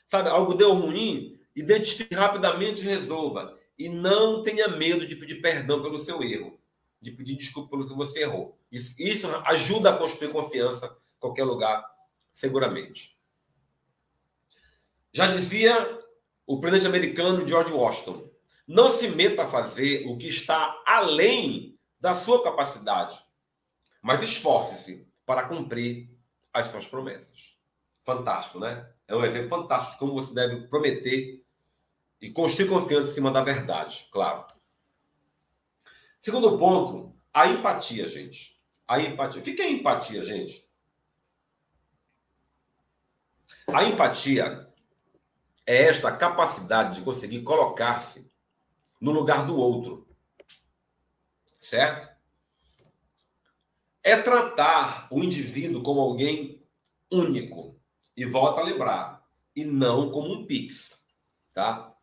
Sabe, algo deu ruim, identifique rapidamente e resolva. E não tenha medo de pedir perdão pelo seu erro, de pedir desculpa pelo que você errou. Isso, isso ajuda a construir confiança em qualquer lugar, seguramente. Já dizia o presidente americano George Washington: não se meta a fazer o que está além da sua capacidade mas esforce-se para cumprir as suas promessas. Fantástico, né? É um exemplo fantástico de como você deve prometer e construir confiança em cima da verdade, claro. Segundo ponto, a empatia, gente. A empatia. O que é empatia, gente? A empatia é esta capacidade de conseguir colocar-se no lugar do outro. Certo? é tratar o indivíduo como alguém único. E volta a lembrar, e não como um pix, tá?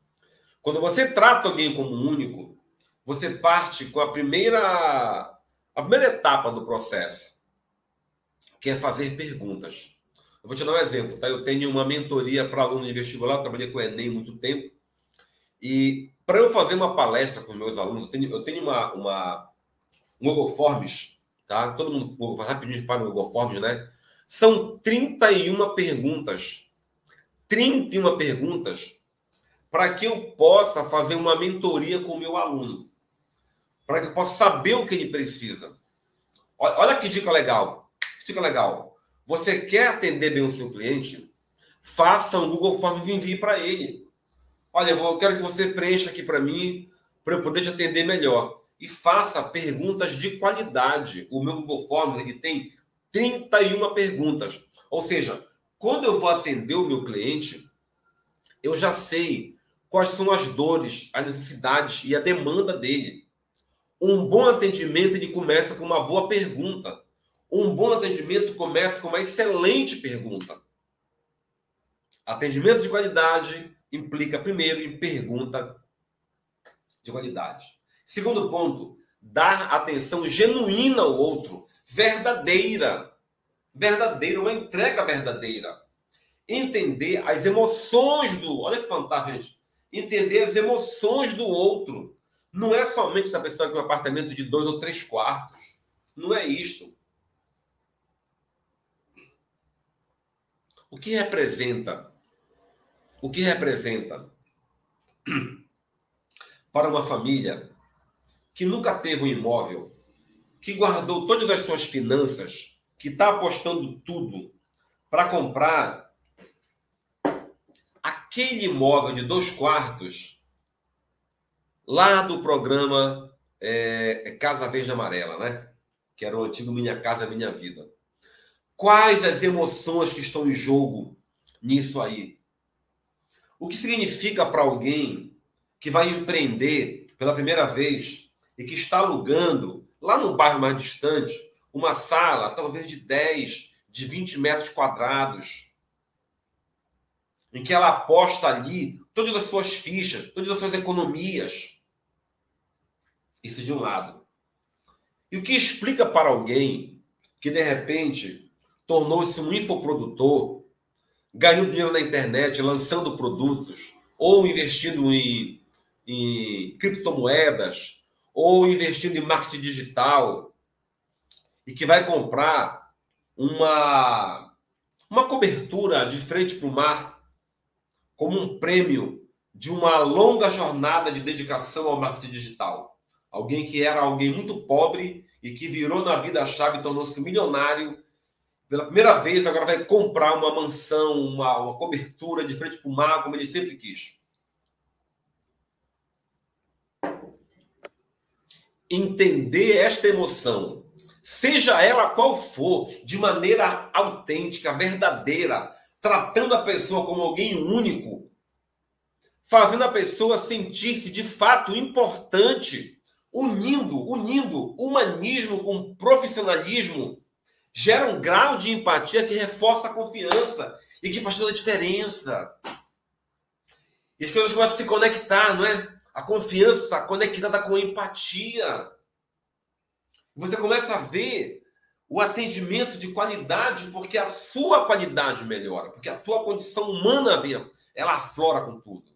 Quando você trata alguém como único, você parte com a primeira a primeira etapa do processo, que é fazer perguntas. Eu vou te dar um exemplo, tá? Eu tenho uma mentoria para aluno de vestibular, trabalhei com o Enem muito tempo. E para eu fazer uma palestra com meus alunos, eu tenho, eu tenho uma, uma, um Google Forms tá? Todo mundo, vou rapidinho para o Google Forms, né? São 31 perguntas. 31 perguntas para que eu possa fazer uma mentoria com o meu aluno. Para que eu possa saber o que ele precisa. Olha que dica legal. Dica legal. Você quer atender bem o seu cliente? Faça um Google Forms e envie para ele. Olha, eu quero que você preencha aqui para mim, para eu poder te atender melhor e faça perguntas de qualidade. O meu Google Forms ele tem 31 perguntas. Ou seja, quando eu vou atender o meu cliente, eu já sei quais são as dores, as necessidades e a demanda dele. Um bom atendimento ele começa com uma boa pergunta. Um bom atendimento começa com uma excelente pergunta. Atendimento de qualidade implica, primeiro, em pergunta de qualidade. Segundo ponto, dar atenção genuína ao outro, verdadeira. Verdadeira, uma entrega verdadeira. Entender as emoções do. Olha que fantástico, gente. Entender as emoções do outro. Não é somente essa pessoa que tem um apartamento de dois ou três quartos. Não é isto. O que representa o que representa [CLEARS THROAT] para uma família que nunca teve um imóvel, que guardou todas as suas finanças, que está apostando tudo para comprar aquele imóvel de dois quartos lá do programa é, Casa Verde Amarela, né? Que era o antigo Minha Casa Minha Vida. Quais as emoções que estão em jogo nisso aí? O que significa para alguém que vai empreender pela primeira vez e que está alugando lá no bairro mais distante uma sala, talvez de 10, de 20 metros quadrados, em que ela aposta ali todas as suas fichas, todas as suas economias. Isso de um lado. E o que explica para alguém que de repente tornou-se um infoprodutor ganhando dinheiro na internet, lançando produtos, ou investindo em, em criptomoedas, ou investindo em marketing digital, e que vai comprar uma, uma cobertura de frente para o mar, como um prêmio de uma longa jornada de dedicação ao marketing digital. Alguém que era alguém muito pobre e que virou na vida-chave e tornou-se milionário pela primeira vez, agora vai comprar uma mansão, uma, uma cobertura de frente para o mar, como ele sempre quis. Entender esta emoção, seja ela qual for, de maneira autêntica, verdadeira, tratando a pessoa como alguém único, fazendo a pessoa sentir-se de fato importante, unindo, unindo humanismo com profissionalismo gera um grau de empatia que reforça a confiança e que faz toda a diferença. E as coisas começam a se conectar, não é? A confiança conectada com a empatia. Você começa a ver o atendimento de qualidade, porque a sua qualidade melhora, porque a tua condição humana, ela aflora com tudo.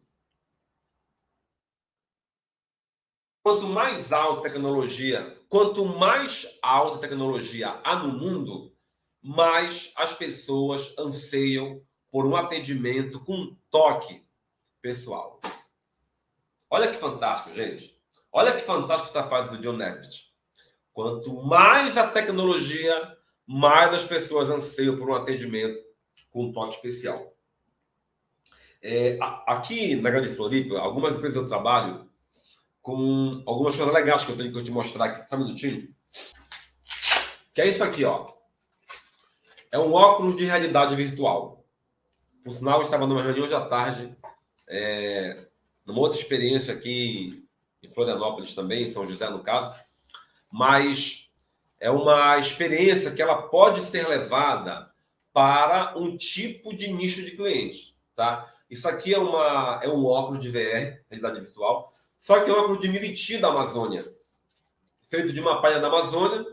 Quanto mais alta a tecnologia, quanto mais alta tecnologia há no mundo, mais as pessoas anseiam por um atendimento com toque pessoal. Olha que fantástico, gente. Olha que fantástico essa fase do John Neff. Quanto mais a tecnologia, mais as pessoas anseiam por um atendimento com um toque especial. É, aqui na Grande Floripa, algumas empresas eu trabalho com algumas coisas legais que eu tenho que te mostrar aqui. Só um minutinho. Que é isso aqui, ó. É um óculos de realidade virtual. Por sinal, eu estava numa reunião hoje à tarde, é, numa outra experiência aqui em Florianópolis também, em São José, no caso. Mas é uma experiência que ela pode ser levada para um tipo de nicho de cliente, tá? Isso aqui é, uma, é um óculos de VR, realidade virtual, só que é um óculos de Miriti da Amazônia, feito de uma palha da Amazônia,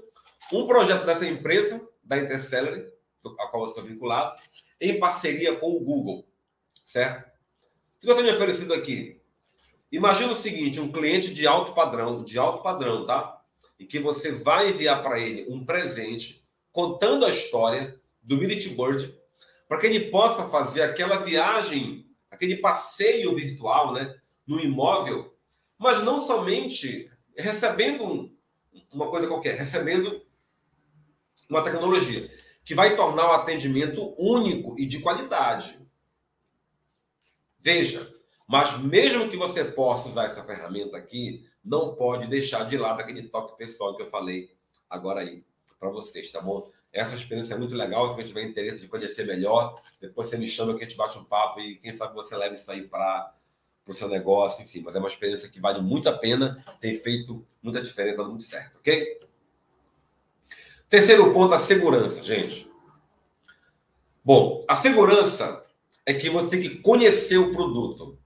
um projeto dessa empresa, da Intercelery, a qual eu sou vinculado, em parceria com o Google, certo? O que eu tenho oferecido aqui? Imagina o seguinte, um cliente de alto padrão, de alto padrão, tá? E que você vai enviar para ele um presente contando a história do Miriti Bird, para que ele possa fazer aquela viagem, aquele passeio virtual, né, no imóvel mas não somente recebendo um, uma coisa qualquer, recebendo uma tecnologia que vai tornar o atendimento único e de qualidade. Veja, mas mesmo que você possa usar essa ferramenta aqui, não pode deixar de lado aquele toque pessoal que eu falei agora aí para vocês, tá bom? Essa experiência é muito legal. Se você tiver interesse de conhecer melhor, depois você me chama que a gente bate um papo e quem sabe você leva isso aí para para o seu negócio, enfim, mas é uma experiência que vale muito a pena, tem feito muita diferença, dando muito certo, ok? Terceiro ponto, a segurança, gente. Bom, a segurança é que você tem que conhecer o produto,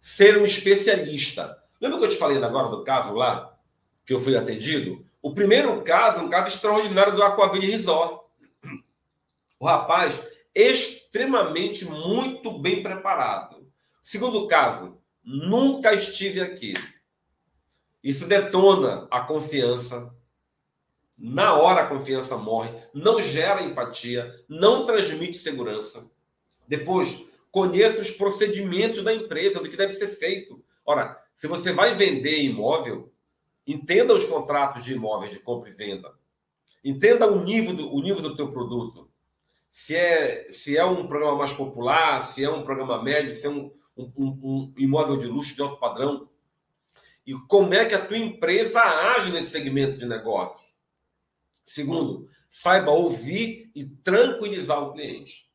ser um especialista. Lembra que eu te falei agora do caso lá, que eu fui atendido? O primeiro caso um caso extraordinário do Aquaville Resort. O rapaz extremamente muito bem preparado. Segundo caso, nunca estive aqui. Isso detona a confiança. Na hora a confiança morre, não gera empatia, não transmite segurança. Depois, conheça os procedimentos da empresa, do que deve ser feito. Ora, se você vai vender imóvel, entenda os contratos de imóveis de compra e venda. Entenda o nível do, o nível do teu produto. Se é, se é um programa mais popular, se é um programa médio, se é um, um, um, imóvel de luxo de alto padrão. E como é que a tua empresa age nesse segmento de negócio? Segundo, saiba ouvir e tranquilizar o cliente.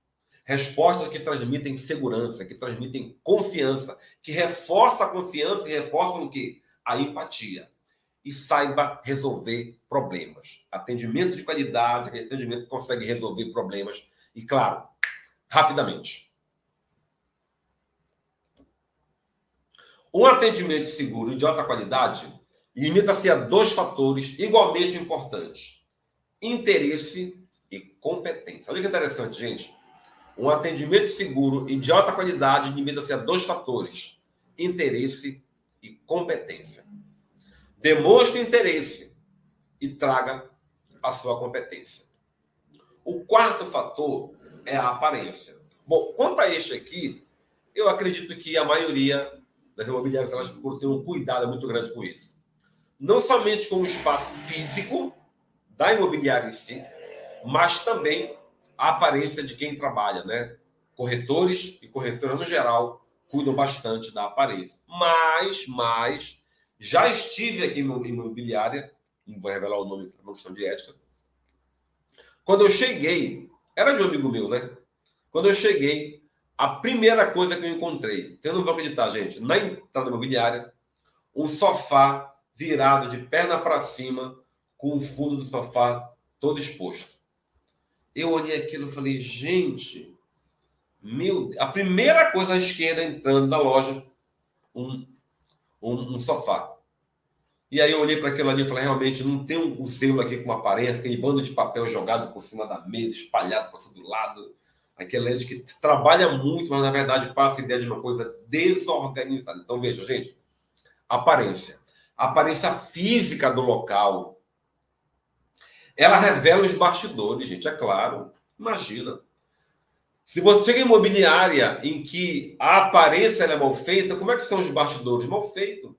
Respostas que transmitem segurança, que transmitem confiança, que reforçam a confiança e reforçam o quê? A empatia. E saiba resolver problemas. Atendimento de qualidade, atendimento que consegue resolver problemas. E, claro, rapidamente. Um atendimento seguro e de alta qualidade limita-se a dois fatores igualmente importantes: interesse e competência. Olha que interessante, gente. Um atendimento seguro e de alta qualidade limita-se a dois fatores: interesse e competência. Demonstre interesse e traga a sua competência. O quarto fator é a aparência. Bom, quanto a este aqui, eu acredito que a maioria das imobiliárias elas procuram ter um cuidado muito grande com isso. Não somente com o espaço físico da imobiliária em si, mas também a aparência de quem trabalha, né? Corretores e corretoras no geral cuidam bastante da aparência. Mas, mas, já estive aqui em imobiliária, não vou revelar o nome por uma questão de ética. Quando eu cheguei, era de um amigo meu, né? Quando eu cheguei, a primeira coisa que eu encontrei, vocês não vão acreditar, gente, na entrada imobiliária, um sofá virado de perna para cima, com o fundo do sofá todo exposto. Eu olhei aquilo e falei, gente, meu, a primeira coisa à esquerda entrando na loja, um, um, um sofá. E aí eu olhei para aquilo ali e falei, realmente, não tem um, selo aqui com uma aparência, aquele bando de papel jogado por cima da mesa, espalhado por todo lado Aquele LED que trabalha muito, mas na verdade passa a ideia de uma coisa desorganizada. Então, veja, gente, aparência. A aparência física do local. Ela revela os bastidores, gente, é claro. Imagina. Se você chega em imobiliária em que a aparência é mal feita, como é que são os bastidores? Mal feito.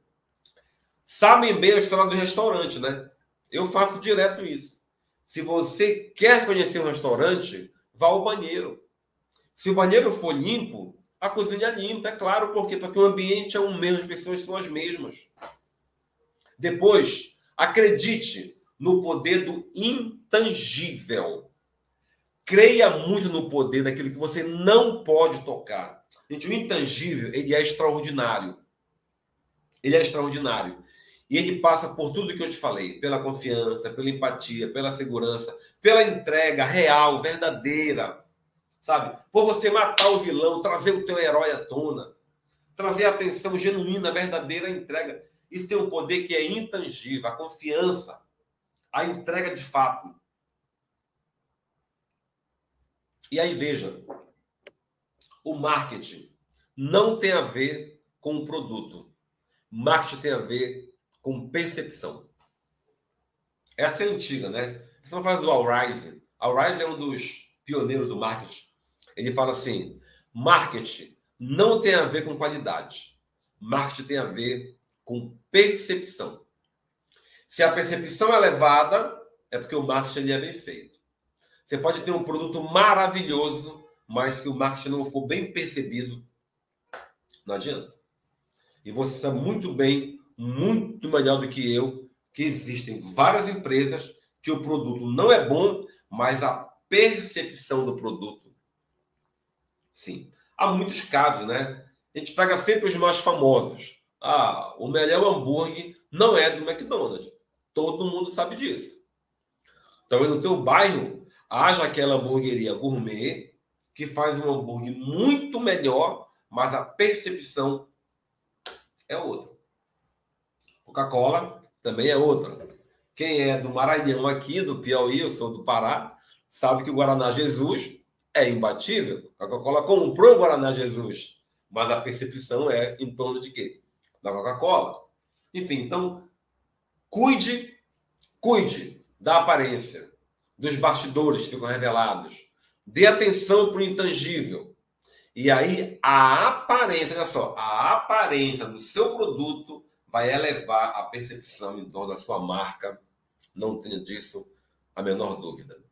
Sabem bem a história do restaurante, né? Eu faço direto isso. Se você quer conhecer um restaurante, vá ao banheiro. Se o banheiro for limpo, a cozinha é limpa, é claro, por quê? Porque o ambiente é o mesmo, as pessoas são as mesmas. Depois, acredite no poder do intangível. Creia muito no poder daquilo que você não pode tocar. Gente, o intangível, ele é extraordinário. Ele é extraordinário. E ele passa por tudo que eu te falei, pela confiança, pela empatia, pela segurança, pela entrega real, verdadeira sabe? Por você matar o vilão, trazer o teu herói à tona, trazer a atenção genuína, verdadeira entrega. Isso tem um poder que é intangível, a confiança, a entrega de fato. E aí veja, o marketing não tem a ver com o produto. Marketing tem a ver com percepção. Essa é antiga, né? Você não faz do Al Rise. Al Rise é um dos pioneiros do marketing. Ele fala assim: marketing não tem a ver com qualidade. Marketing tem a ver com percepção. Se a percepção é elevada, é porque o marketing é bem feito. Você pode ter um produto maravilhoso, mas se o marketing não for bem percebido, não adianta. E você sabe muito bem, muito melhor do que eu, que existem várias empresas que o produto não é bom, mas a percepção do produto Sim. Há muitos casos, né? A gente pega sempre os mais famosos. Ah, o melhor hambúrguer não é do McDonald's. Todo mundo sabe disso. Talvez no teu bairro haja aquela hamburgueria gourmet que faz um hambúrguer muito melhor, mas a percepção é outra. Coca-Cola também é outra. Quem é do Maranhão aqui, do Piauí, eu sou do Pará, sabe que o Guaraná Jesus é imbatível. A Coca-Cola comprou o Guaraná Jesus, mas a percepção é em torno de quê? Da Coca-Cola. Enfim, então, cuide, cuide da aparência, dos bastidores que ficam revelados. Dê atenção para o intangível. E aí, a aparência, olha só, a aparência do seu produto vai elevar a percepção em torno da sua marca. Não tenha disso a menor dúvida.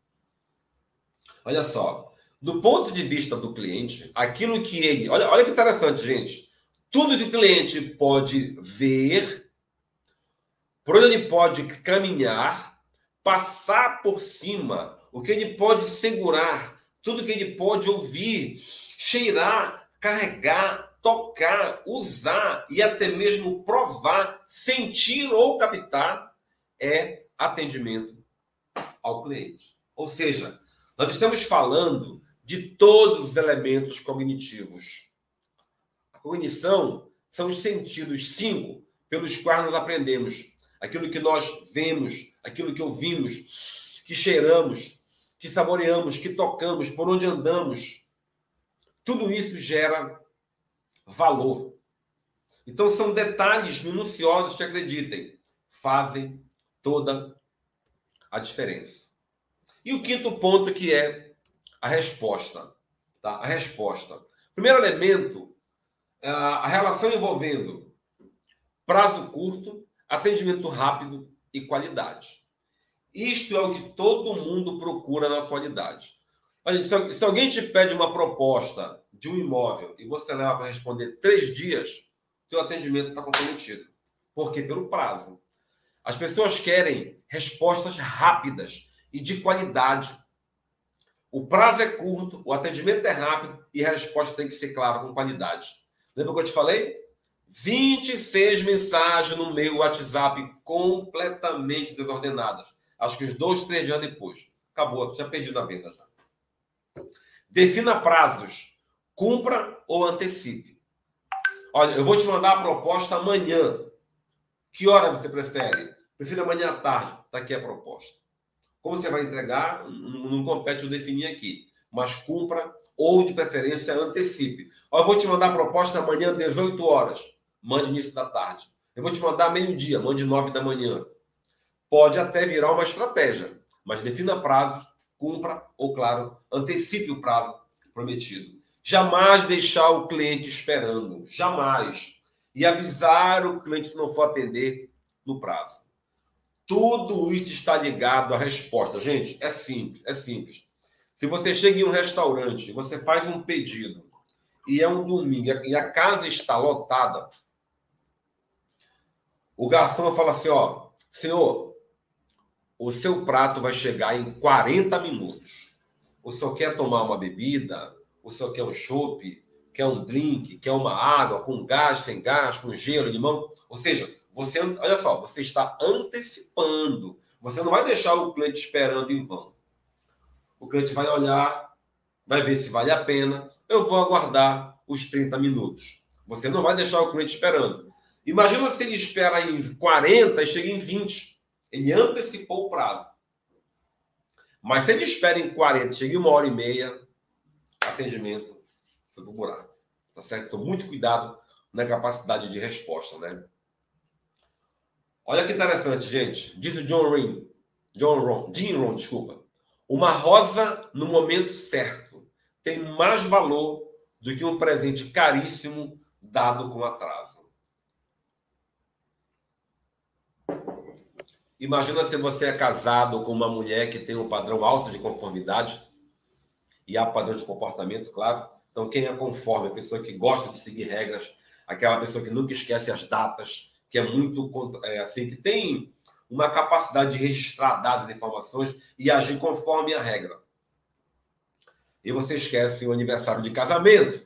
Olha só, do ponto de vista do cliente, aquilo que ele. Olha, olha que interessante, gente. Tudo que o cliente pode ver, por onde ele pode caminhar, passar por cima, o que ele pode segurar, tudo que ele pode ouvir, cheirar, carregar, tocar, usar e até mesmo provar, sentir ou captar é atendimento ao cliente. Ou seja, nós estamos falando de todos os elementos cognitivos. A cognição são os sentidos cinco pelos quais nós aprendemos. Aquilo que nós vemos, aquilo que ouvimos, que cheiramos, que saboreamos, que tocamos, por onde andamos. Tudo isso gera valor. Então, são detalhes minuciosos que, acreditem, fazem toda a diferença. E o quinto ponto que é a resposta. Tá? A resposta. Primeiro elemento, a relação envolvendo prazo curto, atendimento rápido e qualidade. Isto é o que todo mundo procura na atualidade. Olha, se alguém te pede uma proposta de um imóvel e você leva para responder três dias, seu atendimento está comprometido. Por quê? Pelo prazo. As pessoas querem respostas rápidas e de qualidade. O prazo é curto, o atendimento é rápido e a resposta tem que ser clara, com qualidade. Lembra que eu te falei? 26 mensagens no meu WhatsApp completamente desordenadas. Acho que uns dois, três dias depois. Acabou, tinha perdido a venda já. Defina prazos. Cumpra ou antecipe. Olha, eu vou te mandar a proposta amanhã. Que hora você prefere? Prefiro amanhã à tarde. Está aqui a proposta. Como você vai entregar, não compete eu definir aqui. Mas cumpra ou, de preferência, antecipe. Eu vou te mandar a proposta amanhã, 18 horas. Mande início da tarde. Eu vou te mandar meio-dia, mande 9 da manhã. Pode até virar uma estratégia, mas defina prazos, cumpra ou, claro, antecipe o prazo prometido. Jamais deixar o cliente esperando. Jamais e avisar o cliente se não for atender no prazo. Tudo isso está ligado à resposta. Gente, é simples, é simples. Se você chega em um restaurante, você faz um pedido e é um domingo e a casa está lotada, o garçom fala assim, ó, senhor, o seu prato vai chegar em 40 minutos. O senhor quer tomar uma bebida? O senhor quer um chopp? quer um drink, quer uma água com gás, sem gás, com gelo, limão. Ou seja, você, olha só, você está antecipando. Você não vai deixar o cliente esperando em vão. O cliente vai olhar, vai ver se vale a pena. Eu vou aguardar os 30 minutos. Você não vai deixar o cliente esperando. Imagina se ele espera em 40 e chega em 20. Ele antecipou o prazo. Mas se ele espera em 40, chega em uma hora e meia, atendimento foi pro buraco. Tá certo? Então, muito cuidado na capacidade de resposta, né? Olha que interessante, gente. Diz o John Ring, John Ron, Jim Ron, desculpa. Uma rosa no momento certo tem mais valor do que um presente caríssimo dado com atraso. Imagina se você é casado com uma mulher que tem um padrão alto de conformidade e há padrão de comportamento, claro, então, quem é conforme, a pessoa que gosta de seguir regras, aquela pessoa que nunca esquece as datas, que é muito é, assim, que tem uma capacidade de registrar dados e informações e agir conforme a regra. E você esquece o aniversário de casamento.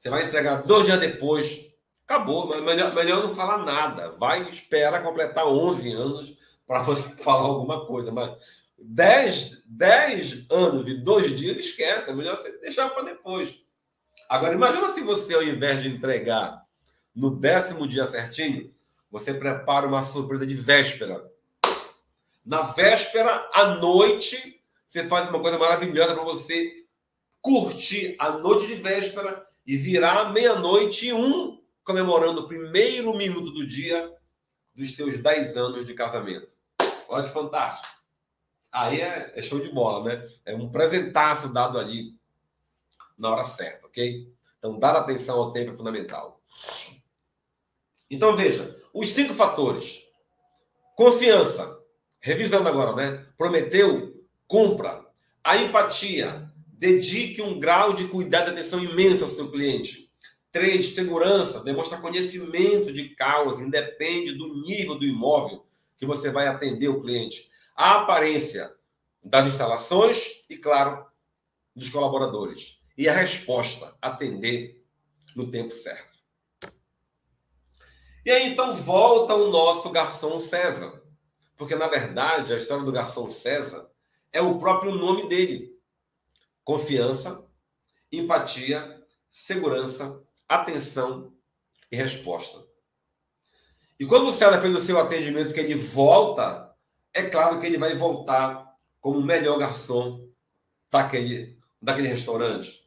Você vai entregar dois dias depois, acabou. Mas melhor, melhor não falar nada. Vai esperar completar 11 anos para você [LAUGHS] falar alguma coisa. Mas 10, 10 anos e dois dias, esquece. É melhor você deixar para depois. Agora, imagina se você, ao invés de entregar no décimo dia certinho, você prepara uma surpresa de véspera. Na véspera, à noite, você faz uma coisa maravilhosa para você curtir a noite de véspera e virar meia-noite e um comemorando o primeiro minuto do dia dos seus 10 anos de casamento. Olha que fantástico. Aí é, é show de bola, né? É um presentaço dado ali na hora certa, ok? Então, dar atenção ao tempo é fundamental. Então, veja, os cinco fatores. Confiança. Revisando agora, né? Prometeu, cumpra. A empatia. Dedique um grau de cuidado e atenção imenso ao seu cliente. Três, segurança. Demonstra conhecimento de causa, independe do nível do imóvel que você vai atender o cliente. A aparência das instalações e, claro, dos colaboradores. E a resposta, atender no tempo certo. E aí então volta o nosso garçom César. Porque, na verdade, a história do garçom César é o próprio nome dele: confiança, empatia, segurança, atenção e resposta. E quando o César fez o seu atendimento, que ele volta, é claro que ele vai voltar como o melhor garçom daquele, daquele restaurante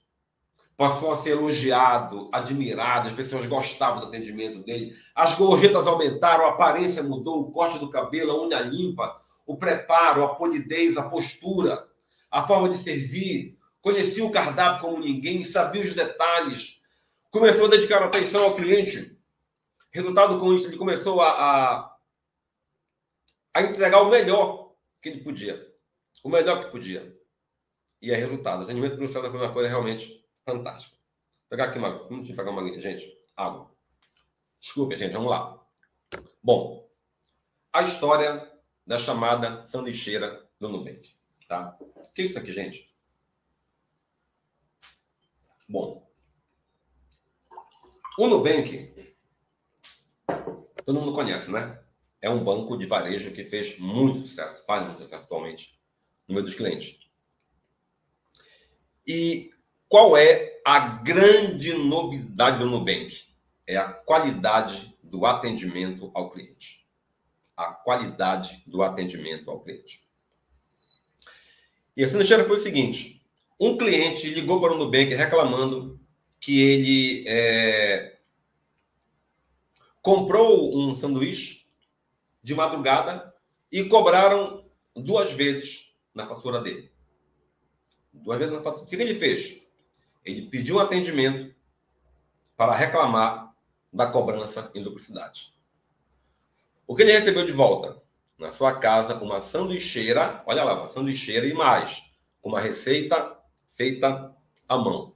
passou a ser elogiado, admirado, as pessoas gostavam do atendimento dele, as gorjetas aumentaram, a aparência mudou, o corte do cabelo, a unha limpa, o preparo, a polidez, a postura, a forma de servir, conhecia o cardápio como ninguém, sabia os detalhes, começou a dedicar atenção ao cliente. Resultado com isso, ele começou a, a, a entregar o melhor que ele podia, o melhor que podia. E é resultado. O atendimento no céu foi uma coisa realmente Fantástico. Vou pegar aqui uma. Vamos pegar uma linha, gente. Água. Desculpe, gente, vamos lá. Bom, a história da chamada sanduicheira do Nubank. Tá? O que é isso aqui, gente? Bom, o Nubank, todo mundo conhece, né? É um banco de varejo que fez muito sucesso, faz muito sucesso atualmente no meio dos clientes. E qual é a grande novidade do Nubank? É a qualidade do atendimento ao cliente. A qualidade do atendimento ao cliente. E a sanduicheira foi o seguinte: um cliente ligou para o Nubank reclamando que ele é, comprou um sanduíche de madrugada e cobraram duas vezes na fatura dele. Duas vezes na fatura. O que ele fez? Ele pediu um atendimento para reclamar da cobrança em duplicidade. O que ele recebeu de volta? Na sua casa, uma sanduicheira, olha lá, uma sanduicheira e mais, uma receita feita à mão.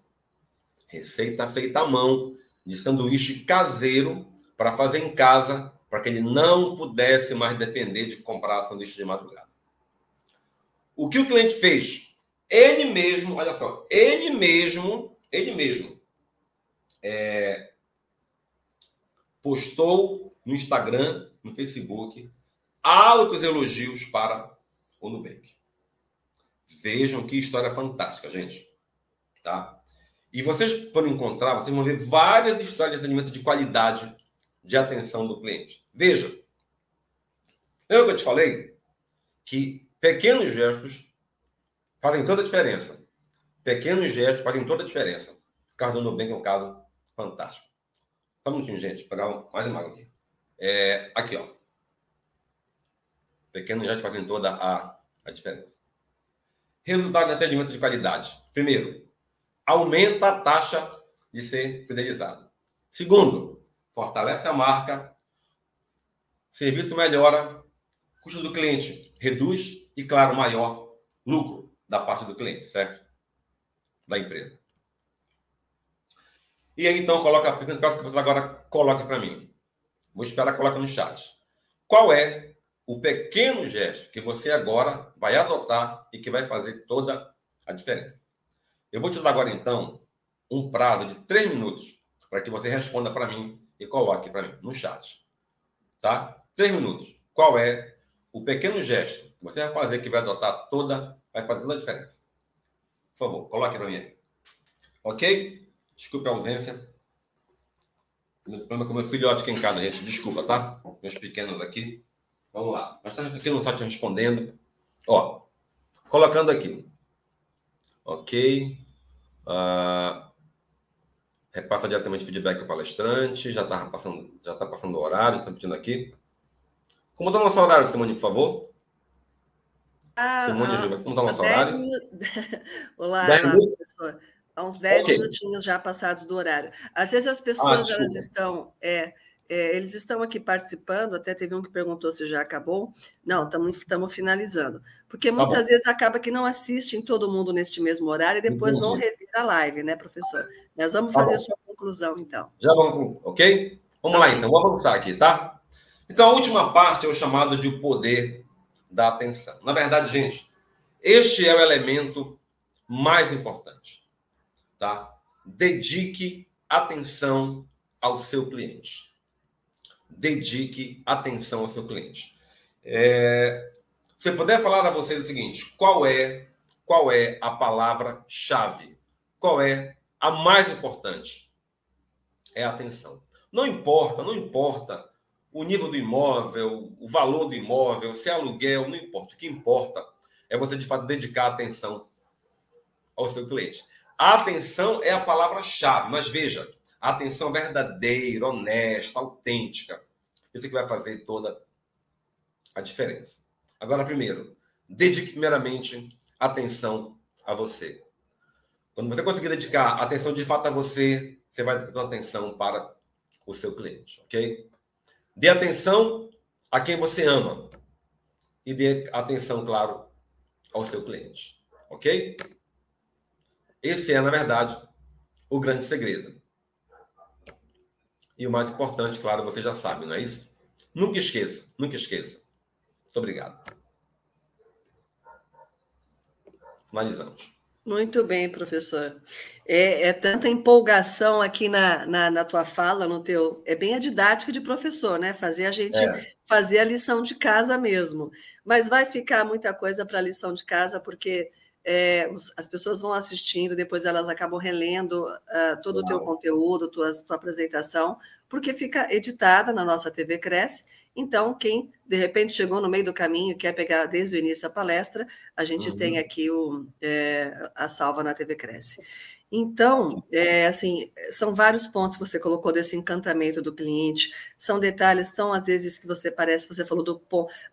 Receita feita à mão de sanduíche caseiro para fazer em casa, para que ele não pudesse mais depender de comprar sanduíche de madrugada. O que o cliente fez? Ele mesmo, olha só, ele mesmo, ele mesmo é, postou no Instagram, no Facebook, altos elogios para o Nubank. Vejam que história fantástica, gente. Tá? E vocês vão encontrar, vocês vão ver várias histórias de atendimento de qualidade de atenção do cliente. Veja. Lembra que eu te falei? Que pequenos gestos fazem toda a diferença. Pequenos gestos fazem toda a diferença. O caso do Nubank é um caso fantástico. Só um minutinho, gente. Vou pegar mais uma aqui. É, aqui, ó. Pequenos gestos fazem toda a, a diferença. Resultado de atendimento de qualidade. Primeiro, aumenta a taxa de ser fidelizado. Segundo, fortalece a marca. Serviço melhora. Custo do cliente reduz e, claro, maior lucro da parte do cliente, certo? Da empresa. E aí, então, coloca, peço que você agora coloque para mim. Vou esperar coloque no chat. Qual é o pequeno gesto que você agora vai adotar e que vai fazer toda a diferença? Eu vou te dar agora, então, um prazo de três minutos para que você responda para mim e coloque para mim no chat. Tá? Três minutos. Qual é o pequeno gesto que você vai fazer que vai adotar toda, vai fazer toda a diferença? Por favor, coloque para mim aí. Ok? Desculpe a ausência. Meu problema com meu filhote aqui em casa, gente. Desculpa, tá? Meus pequenos aqui. Vamos lá. Nós estamos aqui no site respondendo. Ó, colocando aqui. Ok. Uh, repassa diretamente feedback ao palestrante. Já está passando, já tá passando o horário, estão pedindo aqui. Como está o nosso horário, Simone, por favor? Ah, ah, está o nosso horário? Olá, professor. Há uns 10 okay. minutinhos já passados do horário. Às vezes as pessoas ah, elas estão. É, é, eles estão aqui participando, até teve um que perguntou se já acabou. Não, estamos finalizando. Porque tá muitas tá vezes acaba que não assistem todo mundo neste mesmo horário e depois Entendi. vão rever a live, né, professor? Nós vamos tá fazer a sua conclusão, então. Já vamos, ok? Vamos tá lá, então. Vamos avançar aqui, tá? Então, a última parte é o chamado de poder da atenção. Na verdade, gente, este é o elemento mais importante, tá? Dedique atenção ao seu cliente dedique atenção ao seu cliente. É, se eu puder falar a vocês o seguinte, qual é qual é a palavra-chave? Qual é a mais importante? É a atenção. Não importa, não importa o nível do imóvel, o valor do imóvel, se é aluguel, não importa. O que importa é você, de fato, dedicar atenção ao seu cliente. A atenção é a palavra-chave, mas veja, atenção verdadeira, honesta, autêntica. Isso que vai fazer toda a diferença. Agora, primeiro, dedique primeiramente atenção a você. Quando você conseguir dedicar atenção de fato a você, você vai dar atenção para o seu cliente, ok? Dê atenção a quem você ama e dê atenção, claro, ao seu cliente, ok? Esse é, na verdade, o grande segredo. E o mais importante, claro, você já sabe, não é isso? Nunca esqueça, nunca esqueça. Muito obrigado. Finalizamos. Muito bem, professor. É, é, tanta empolgação aqui na, na, na, tua fala, no teu. É bem a didática de professor, né? Fazer a gente é. fazer a lição de casa mesmo. Mas vai ficar muita coisa para a lição de casa, porque é, as pessoas vão assistindo, depois elas acabam relendo uh, todo Uau. o teu conteúdo, tua, tua apresentação, porque fica editada na nossa TV Cresce. Então, quem de repente chegou no meio do caminho quer pegar desde o início a palestra, a gente uhum. tem aqui o, é, a salva na TV Cresce. Então, é, assim, são vários pontos que você colocou desse encantamento do cliente, são detalhes, são às vezes que você parece, você falou do,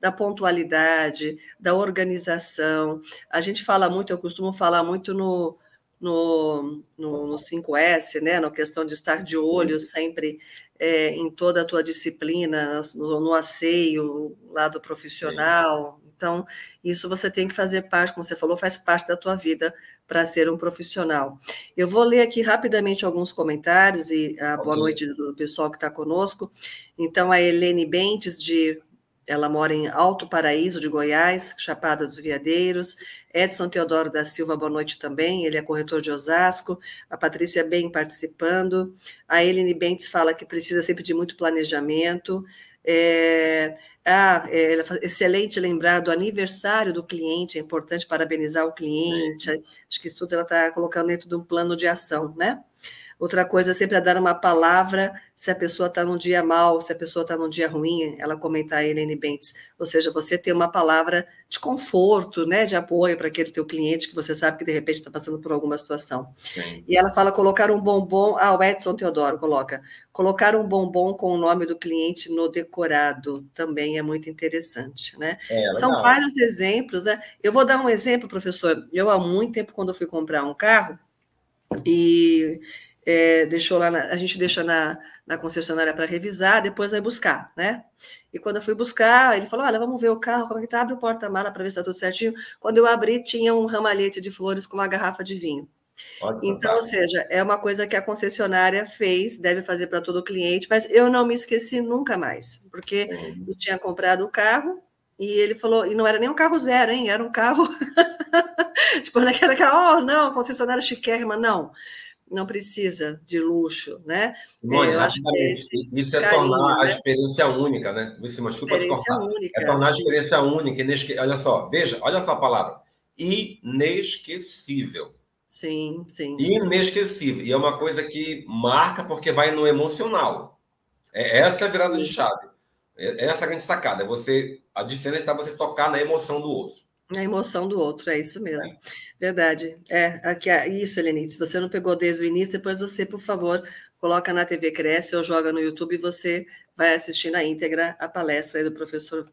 da pontualidade, da organização. A gente fala muito, eu costumo falar muito no, no, no, no 5S, né, na questão de estar de olho sempre é, em toda a tua disciplina, no, no asseio, lado profissional. Então, isso você tem que fazer parte, como você falou, faz parte da tua vida para ser um profissional. Eu vou ler aqui rapidamente alguns comentários e a boa noite do pessoal que está conosco. Então, a Helene Bentes, de ela mora em Alto Paraíso de Goiás, Chapada dos Veadeiros. Edson Teodoro da Silva, boa noite também. Ele é corretor de Osasco. A Patrícia Bem participando. A Helene Bentes fala que precisa sempre de muito planejamento. É, ah, é, excelente lembrar do aniversário do cliente, é importante parabenizar o cliente. Acho que isso tudo ela está colocando dentro de um plano de ação, né? Outra coisa é sempre é dar uma palavra se a pessoa está num dia mal, se a pessoa está num dia ruim, ela comentar a Helene Bentes. Ou seja, você ter uma palavra de conforto, né, de apoio para aquele teu cliente que você sabe que de repente está passando por alguma situação. Sim. E ela fala colocar um bombom, ah, o Edson Teodoro coloca, colocar um bombom com o nome do cliente no decorado também é muito interessante, né? É, São vários exemplos, né? Eu vou dar um exemplo, professor. Eu há muito tempo quando fui comprar um carro e é, deixou lá, na, a gente deixa na, na concessionária para revisar, depois vai buscar, né? E quando eu fui buscar, ele falou: Olha, vamos ver o carro, como é que tá? Abre o porta-mala para ver se está tudo certinho. Quando eu abri, tinha um ramalhete de flores com uma garrafa de vinho. então, ou seja, é uma coisa que a concessionária fez, deve fazer para todo cliente, mas eu não me esqueci nunca mais, porque uhum. eu tinha comprado o carro e ele falou, e não era nem um carro zero, hein? Era um carro, [LAUGHS] tipo, naquela, oh, não, concessionária chiquérrima, não não precisa de luxo, né? Mônica, é, eu acho que esse isso é carinho, tornar né? a experiência única, né? Isso, experiência única. É tornar a experiência única, inesque... olha só, veja, olha só a palavra, inesquecível. Sim, sim. Inesquecível. E é uma coisa que marca porque vai no emocional. É essa é a virada de chave. É, essa é a grande sacada. É você, a diferença é você tocar na emoção do outro. Na emoção do outro, é isso mesmo. É. Verdade. É, aqui, é isso, Helenite. Se você não pegou desde o início, depois você, por favor, coloca na TV Cresce ou joga no YouTube e você vai assistir na íntegra a palestra do professor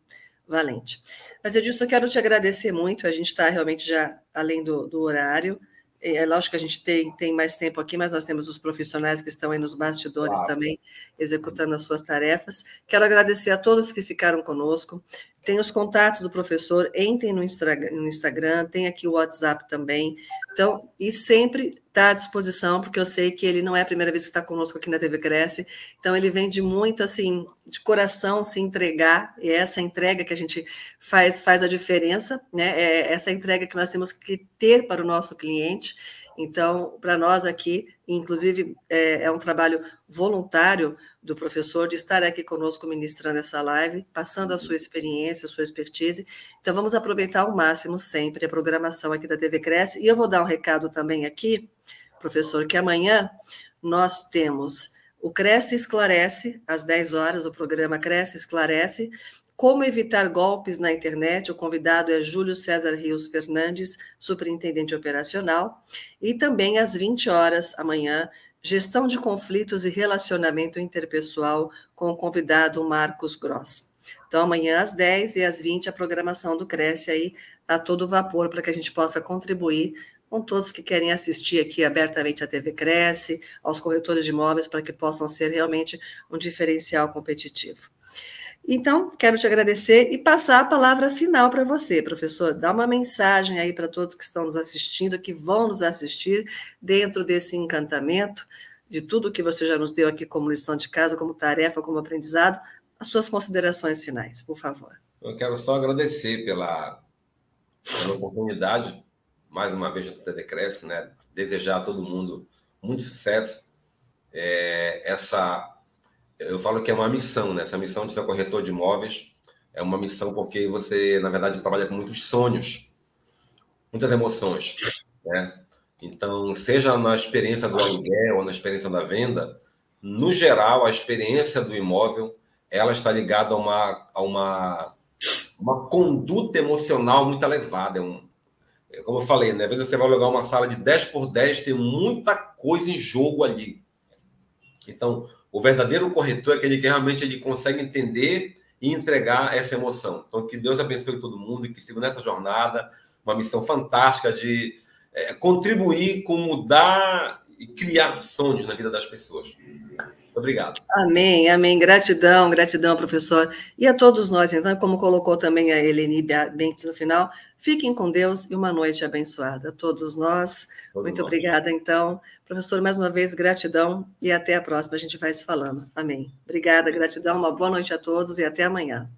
Valente. Mas, Edilson, eu quero te agradecer muito. A gente está realmente já além do, do horário. É lógico que a gente tem, tem mais tempo aqui, mas nós temos os profissionais que estão aí nos bastidores claro. também, executando as suas tarefas. Quero agradecer a todos que ficaram conosco. Tem os contatos do professor, entrem no Instagram, tem aqui o WhatsApp também. Então, e sempre está à disposição, porque eu sei que ele não é a primeira vez que está conosco aqui na TV Cresce. Então, ele vem de muito, assim, de coração se entregar, e é essa entrega que a gente faz, faz a diferença, né? É essa entrega que nós temos que ter para o nosso cliente. Então, para nós aqui, inclusive é, é, um trabalho voluntário do professor de estar aqui conosco ministrando essa live, passando a sua experiência, a sua expertise. Então, vamos aproveitar ao máximo sempre a programação aqui da TV Cresce. E eu vou dar um recado também aqui, professor, que amanhã nós temos o Cresce Esclarece, às 10 horas, o programa Cresce Esclarece, como evitar golpes na internet? O convidado é Júlio César Rios Fernandes, superintendente operacional. E também às 20 horas amanhã, gestão de conflitos e relacionamento interpessoal com o convidado Marcos Gross. Então, amanhã às 10 e às 20, a programação do Cresce aí a todo vapor para que a gente possa contribuir com todos que querem assistir aqui abertamente a TV Cresce, aos corretores de imóveis, para que possam ser realmente um diferencial competitivo. Então, quero te agradecer e passar a palavra final para você, professor. Dá uma mensagem aí para todos que estão nos assistindo, que vão nos assistir dentro desse encantamento, de tudo que você já nos deu aqui como lição de casa, como tarefa, como aprendizado, as suas considerações finais, por favor. Eu quero só agradecer pela, pela oportunidade, mais uma vez, da TV Cresce, né? Desejar a todo mundo muito sucesso. É, essa eu falo que é uma missão, né? Essa missão de ser corretor de imóveis é uma missão porque você, na verdade, trabalha com muitos sonhos, muitas emoções, né? Então, seja na experiência do aluguel ou na experiência da venda, no geral, a experiência do imóvel ela está ligada a uma, a uma, uma conduta emocional muito elevada. É um, é como eu falei, né? às vezes você vai alugar uma sala de 10 por 10, tem muita coisa em jogo ali. Então, o verdadeiro corretor é aquele que realmente ele consegue entender e entregar essa emoção. Então, que Deus abençoe todo mundo e que siga nessa jornada, uma missão fantástica de é, contribuir com mudar e criar sonhos na vida das pessoas. Obrigado. Amém, amém. Gratidão, gratidão, professor. E a todos nós, então, como colocou também a Eleni Bentes no final, fiquem com Deus e uma noite abençoada. A todos nós. Todos Muito nós. obrigada, então. Professor, mais uma vez, gratidão e até a próxima. A gente vai se falando. Amém. Obrigada, gratidão. Uma boa noite a todos e até amanhã.